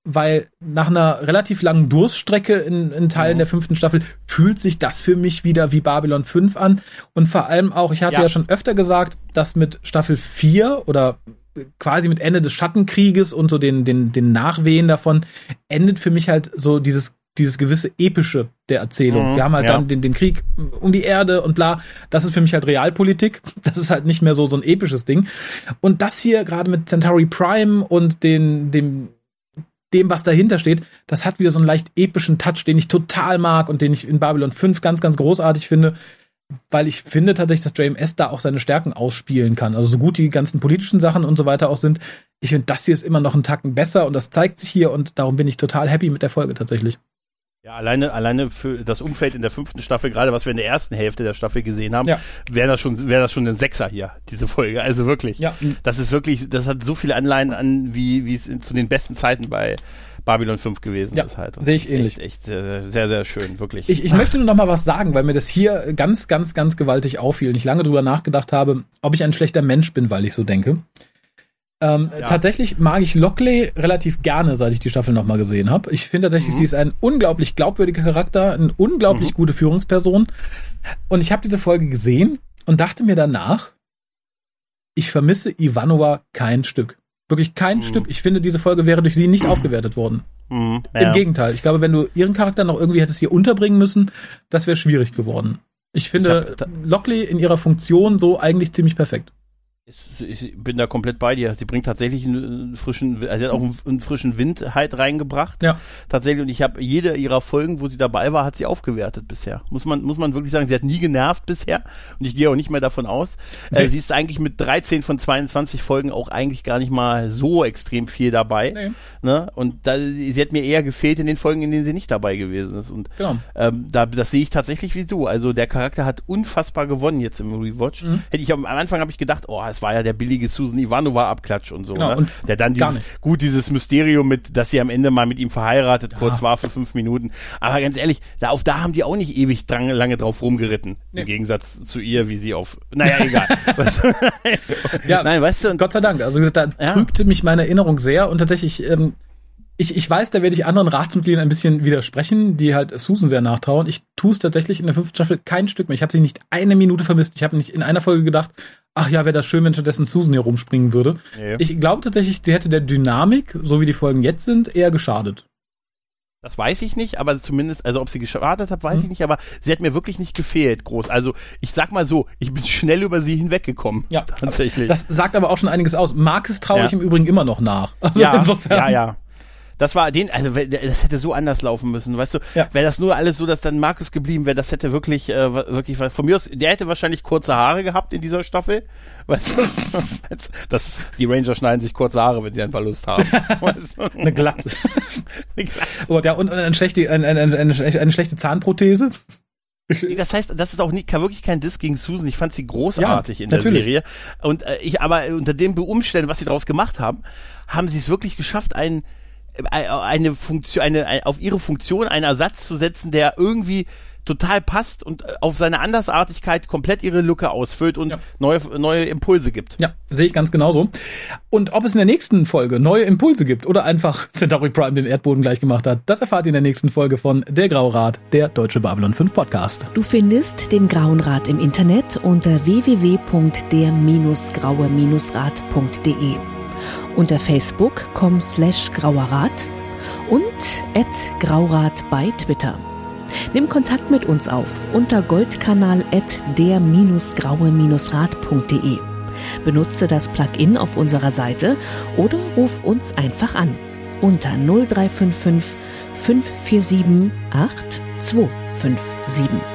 weil nach einer relativ langen Durststrecke in, in Teilen Mhm. der fünften Staffel fühlt sich das für mich wieder wie Babylon 5 an. Und vor allem auch, ich hatte ja, Ja. ja schon öfter gesagt, dass mit Staffel 4 oder quasi mit Ende des Schattenkrieges und so den, den, den Nachwehen davon endet für mich halt so dieses dieses gewisse epische der Erzählung. Mhm, wir haben halt ja. dann den, den Krieg um die Erde und bla. Das ist für mich halt Realpolitik. [LAUGHS] Das ist halt nicht mehr so so ein episches Ding. Und das hier gerade mit Centauri Prime und den dem dem, was dahinter steht, das hat wieder so einen leicht epischen Touch, den ich total mag und den ich in Babylon 5 ganz, ganz großartig finde weil ich finde tatsächlich, dass JMS da auch seine Stärken ausspielen kann. Also so gut die ganzen politischen Sachen und so weiter auch sind, ich finde, das hier ist immer noch einen Tacken besser und das zeigt sich hier und darum bin ich total happy mit der Folge tatsächlich. Ja, alleine, alleine für das Umfeld in der fünften Staffel, gerade was wir in der ersten Hälfte der Staffel gesehen haben, ja. wäre das schon, wäre das schon ein Sechser hier, diese Folge. Also wirklich. Ja. Das ist wirklich, das hat so viele Anleihen an, wie, wie es zu den besten Zeiten bei, Babylon 5 gewesen ja, ist halt. Sehe ich ähnlich. Echt, echt sehr, sehr, sehr schön, wirklich. Ich, ich möchte nur noch mal was sagen, weil mir das hier ganz, ganz, ganz gewaltig auffiel und ich lange drüber nachgedacht habe, ob ich ein schlechter Mensch bin, weil ich so denke. Ähm, ja. Tatsächlich mag ich Lockley relativ gerne, seit ich die Staffel nochmal gesehen habe. Ich finde tatsächlich, mhm. sie ist ein unglaublich glaubwürdiger Charakter, eine unglaublich mhm. gute Führungsperson. Und ich habe diese Folge gesehen und dachte mir danach, ich vermisse Ivanova kein Stück. Wirklich kein mhm. Stück. Ich finde, diese Folge wäre durch sie nicht aufgewertet worden. Mhm, ja. Im Gegenteil. Ich glaube, wenn du ihren Charakter noch irgendwie hättest hier unterbringen müssen, das wäre schwierig geworden. Ich finde ich Lockley in ihrer Funktion so eigentlich ziemlich perfekt ich bin da komplett bei dir. Sie bringt tatsächlich einen frischen, also sie hat auch einen, einen frischen Wind halt reingebracht. Ja. Tatsächlich. Und ich habe jede ihrer Folgen, wo sie dabei war, hat sie aufgewertet bisher. Muss man, muss man wirklich sagen. Sie hat nie genervt bisher. Und ich gehe auch nicht mehr davon aus. Okay. Äh, sie ist eigentlich mit 13 von 22 Folgen auch eigentlich gar nicht mal so extrem viel dabei. Nee. Ne? Und da, sie hat mir eher gefehlt in den Folgen, in denen sie nicht dabei gewesen ist. Und genau. ähm, da, das sehe ich tatsächlich wie du. Also der Charakter hat unfassbar gewonnen jetzt im Rewatch. Mhm. Hätte ich am Anfang habe ich gedacht, oh, das war ja der billige Susan Ivanova Abklatsch und so, genau, ne? Und der dann dieses, gut, dieses Mysterium mit, dass sie am Ende mal mit ihm verheiratet ja. kurz war für fünf Minuten. Aber ganz ehrlich, da, auf da haben die auch nicht ewig dran, lange drauf rumgeritten. Nee. Im Gegensatz zu ihr, wie sie auf, naja, [LAUGHS] egal. ja, Nein, weißt du. Und, Gott sei Dank. Also da ja. trügte mich meine Erinnerung sehr und tatsächlich, ähm, ich, ich weiß, da werde ich anderen Ratsmitgliedern ein bisschen widersprechen, die halt Susan sehr nachtrauen. Ich tue es tatsächlich in der fünften Staffel kein Stück mehr. Ich habe sie nicht eine Minute vermisst. Ich habe nicht in einer Folge gedacht, ach ja, wäre das schön, wenn stattdessen Susan hier rumspringen würde. Nee. Ich glaube tatsächlich, sie hätte der Dynamik, so wie die Folgen jetzt sind, eher geschadet. Das weiß ich nicht, aber zumindest, also ob sie geschadet hat, weiß hm. ich nicht, aber sie hat mir wirklich nicht gefehlt, groß. Also ich sag mal so, ich bin schnell über sie hinweggekommen. Ja, [LAUGHS] tatsächlich. Das sagt aber auch schon einiges aus. Marcus traue ja. ich im Übrigen immer noch nach. [LAUGHS] Also ja, insofern. ja, ja. Das war den, also das hätte so anders laufen müssen, weißt du? Ja. Wäre das nur alles so, dass dann Markus geblieben wäre, das hätte wirklich, äh, wirklich, von mir aus, der hätte wahrscheinlich kurze Haare gehabt in dieser Staffel, [LAUGHS] weißt du? das, die Ranger schneiden sich kurze Haare, wenn sie einen Verlust haben. [LAUGHS] Weißt du? Eine Glatze. [LAUGHS] Eine Glatze. Oh, ja, und eine schlechte, eine, eine, eine, eine schlechte Zahnprothese. Das heißt, das ist auch nicht, wirklich kein Diss gegen Susan. Ich fand sie großartig ja, in der natürlich. Serie. Und äh, ich, aber unter dem Umständen, was sie daraus gemacht haben, haben sie es wirklich geschafft, einen eine Funktion, eine, auf ihre Funktion einen Ersatz zu setzen, der irgendwie total passt und äh, auf seine Andersartigkeit komplett ihre Lücke ausfüllt und ja. neue, neue Impulse gibt. Ja, sehe ich ganz genauso. Und ob es in der nächsten Folge neue Impulse gibt oder einfach [LAUGHS] Centauri Prime den Erdboden gleich gemacht hat, das erfahrt ihr in der nächsten Folge von Der Graurat, der Deutsche Babylon 5 Podcast. Du findest den Grauen Rat im Internet unter www.der-graue-rat.de unter facebook.com slash grauerrat und at graurat bei Twitter. Nimm Kontakt mit uns auf unter goldkanal at der-graue-rat.de. Benutze das Plugin auf unserer Seite oder ruf uns einfach an unter 0355 547 8257.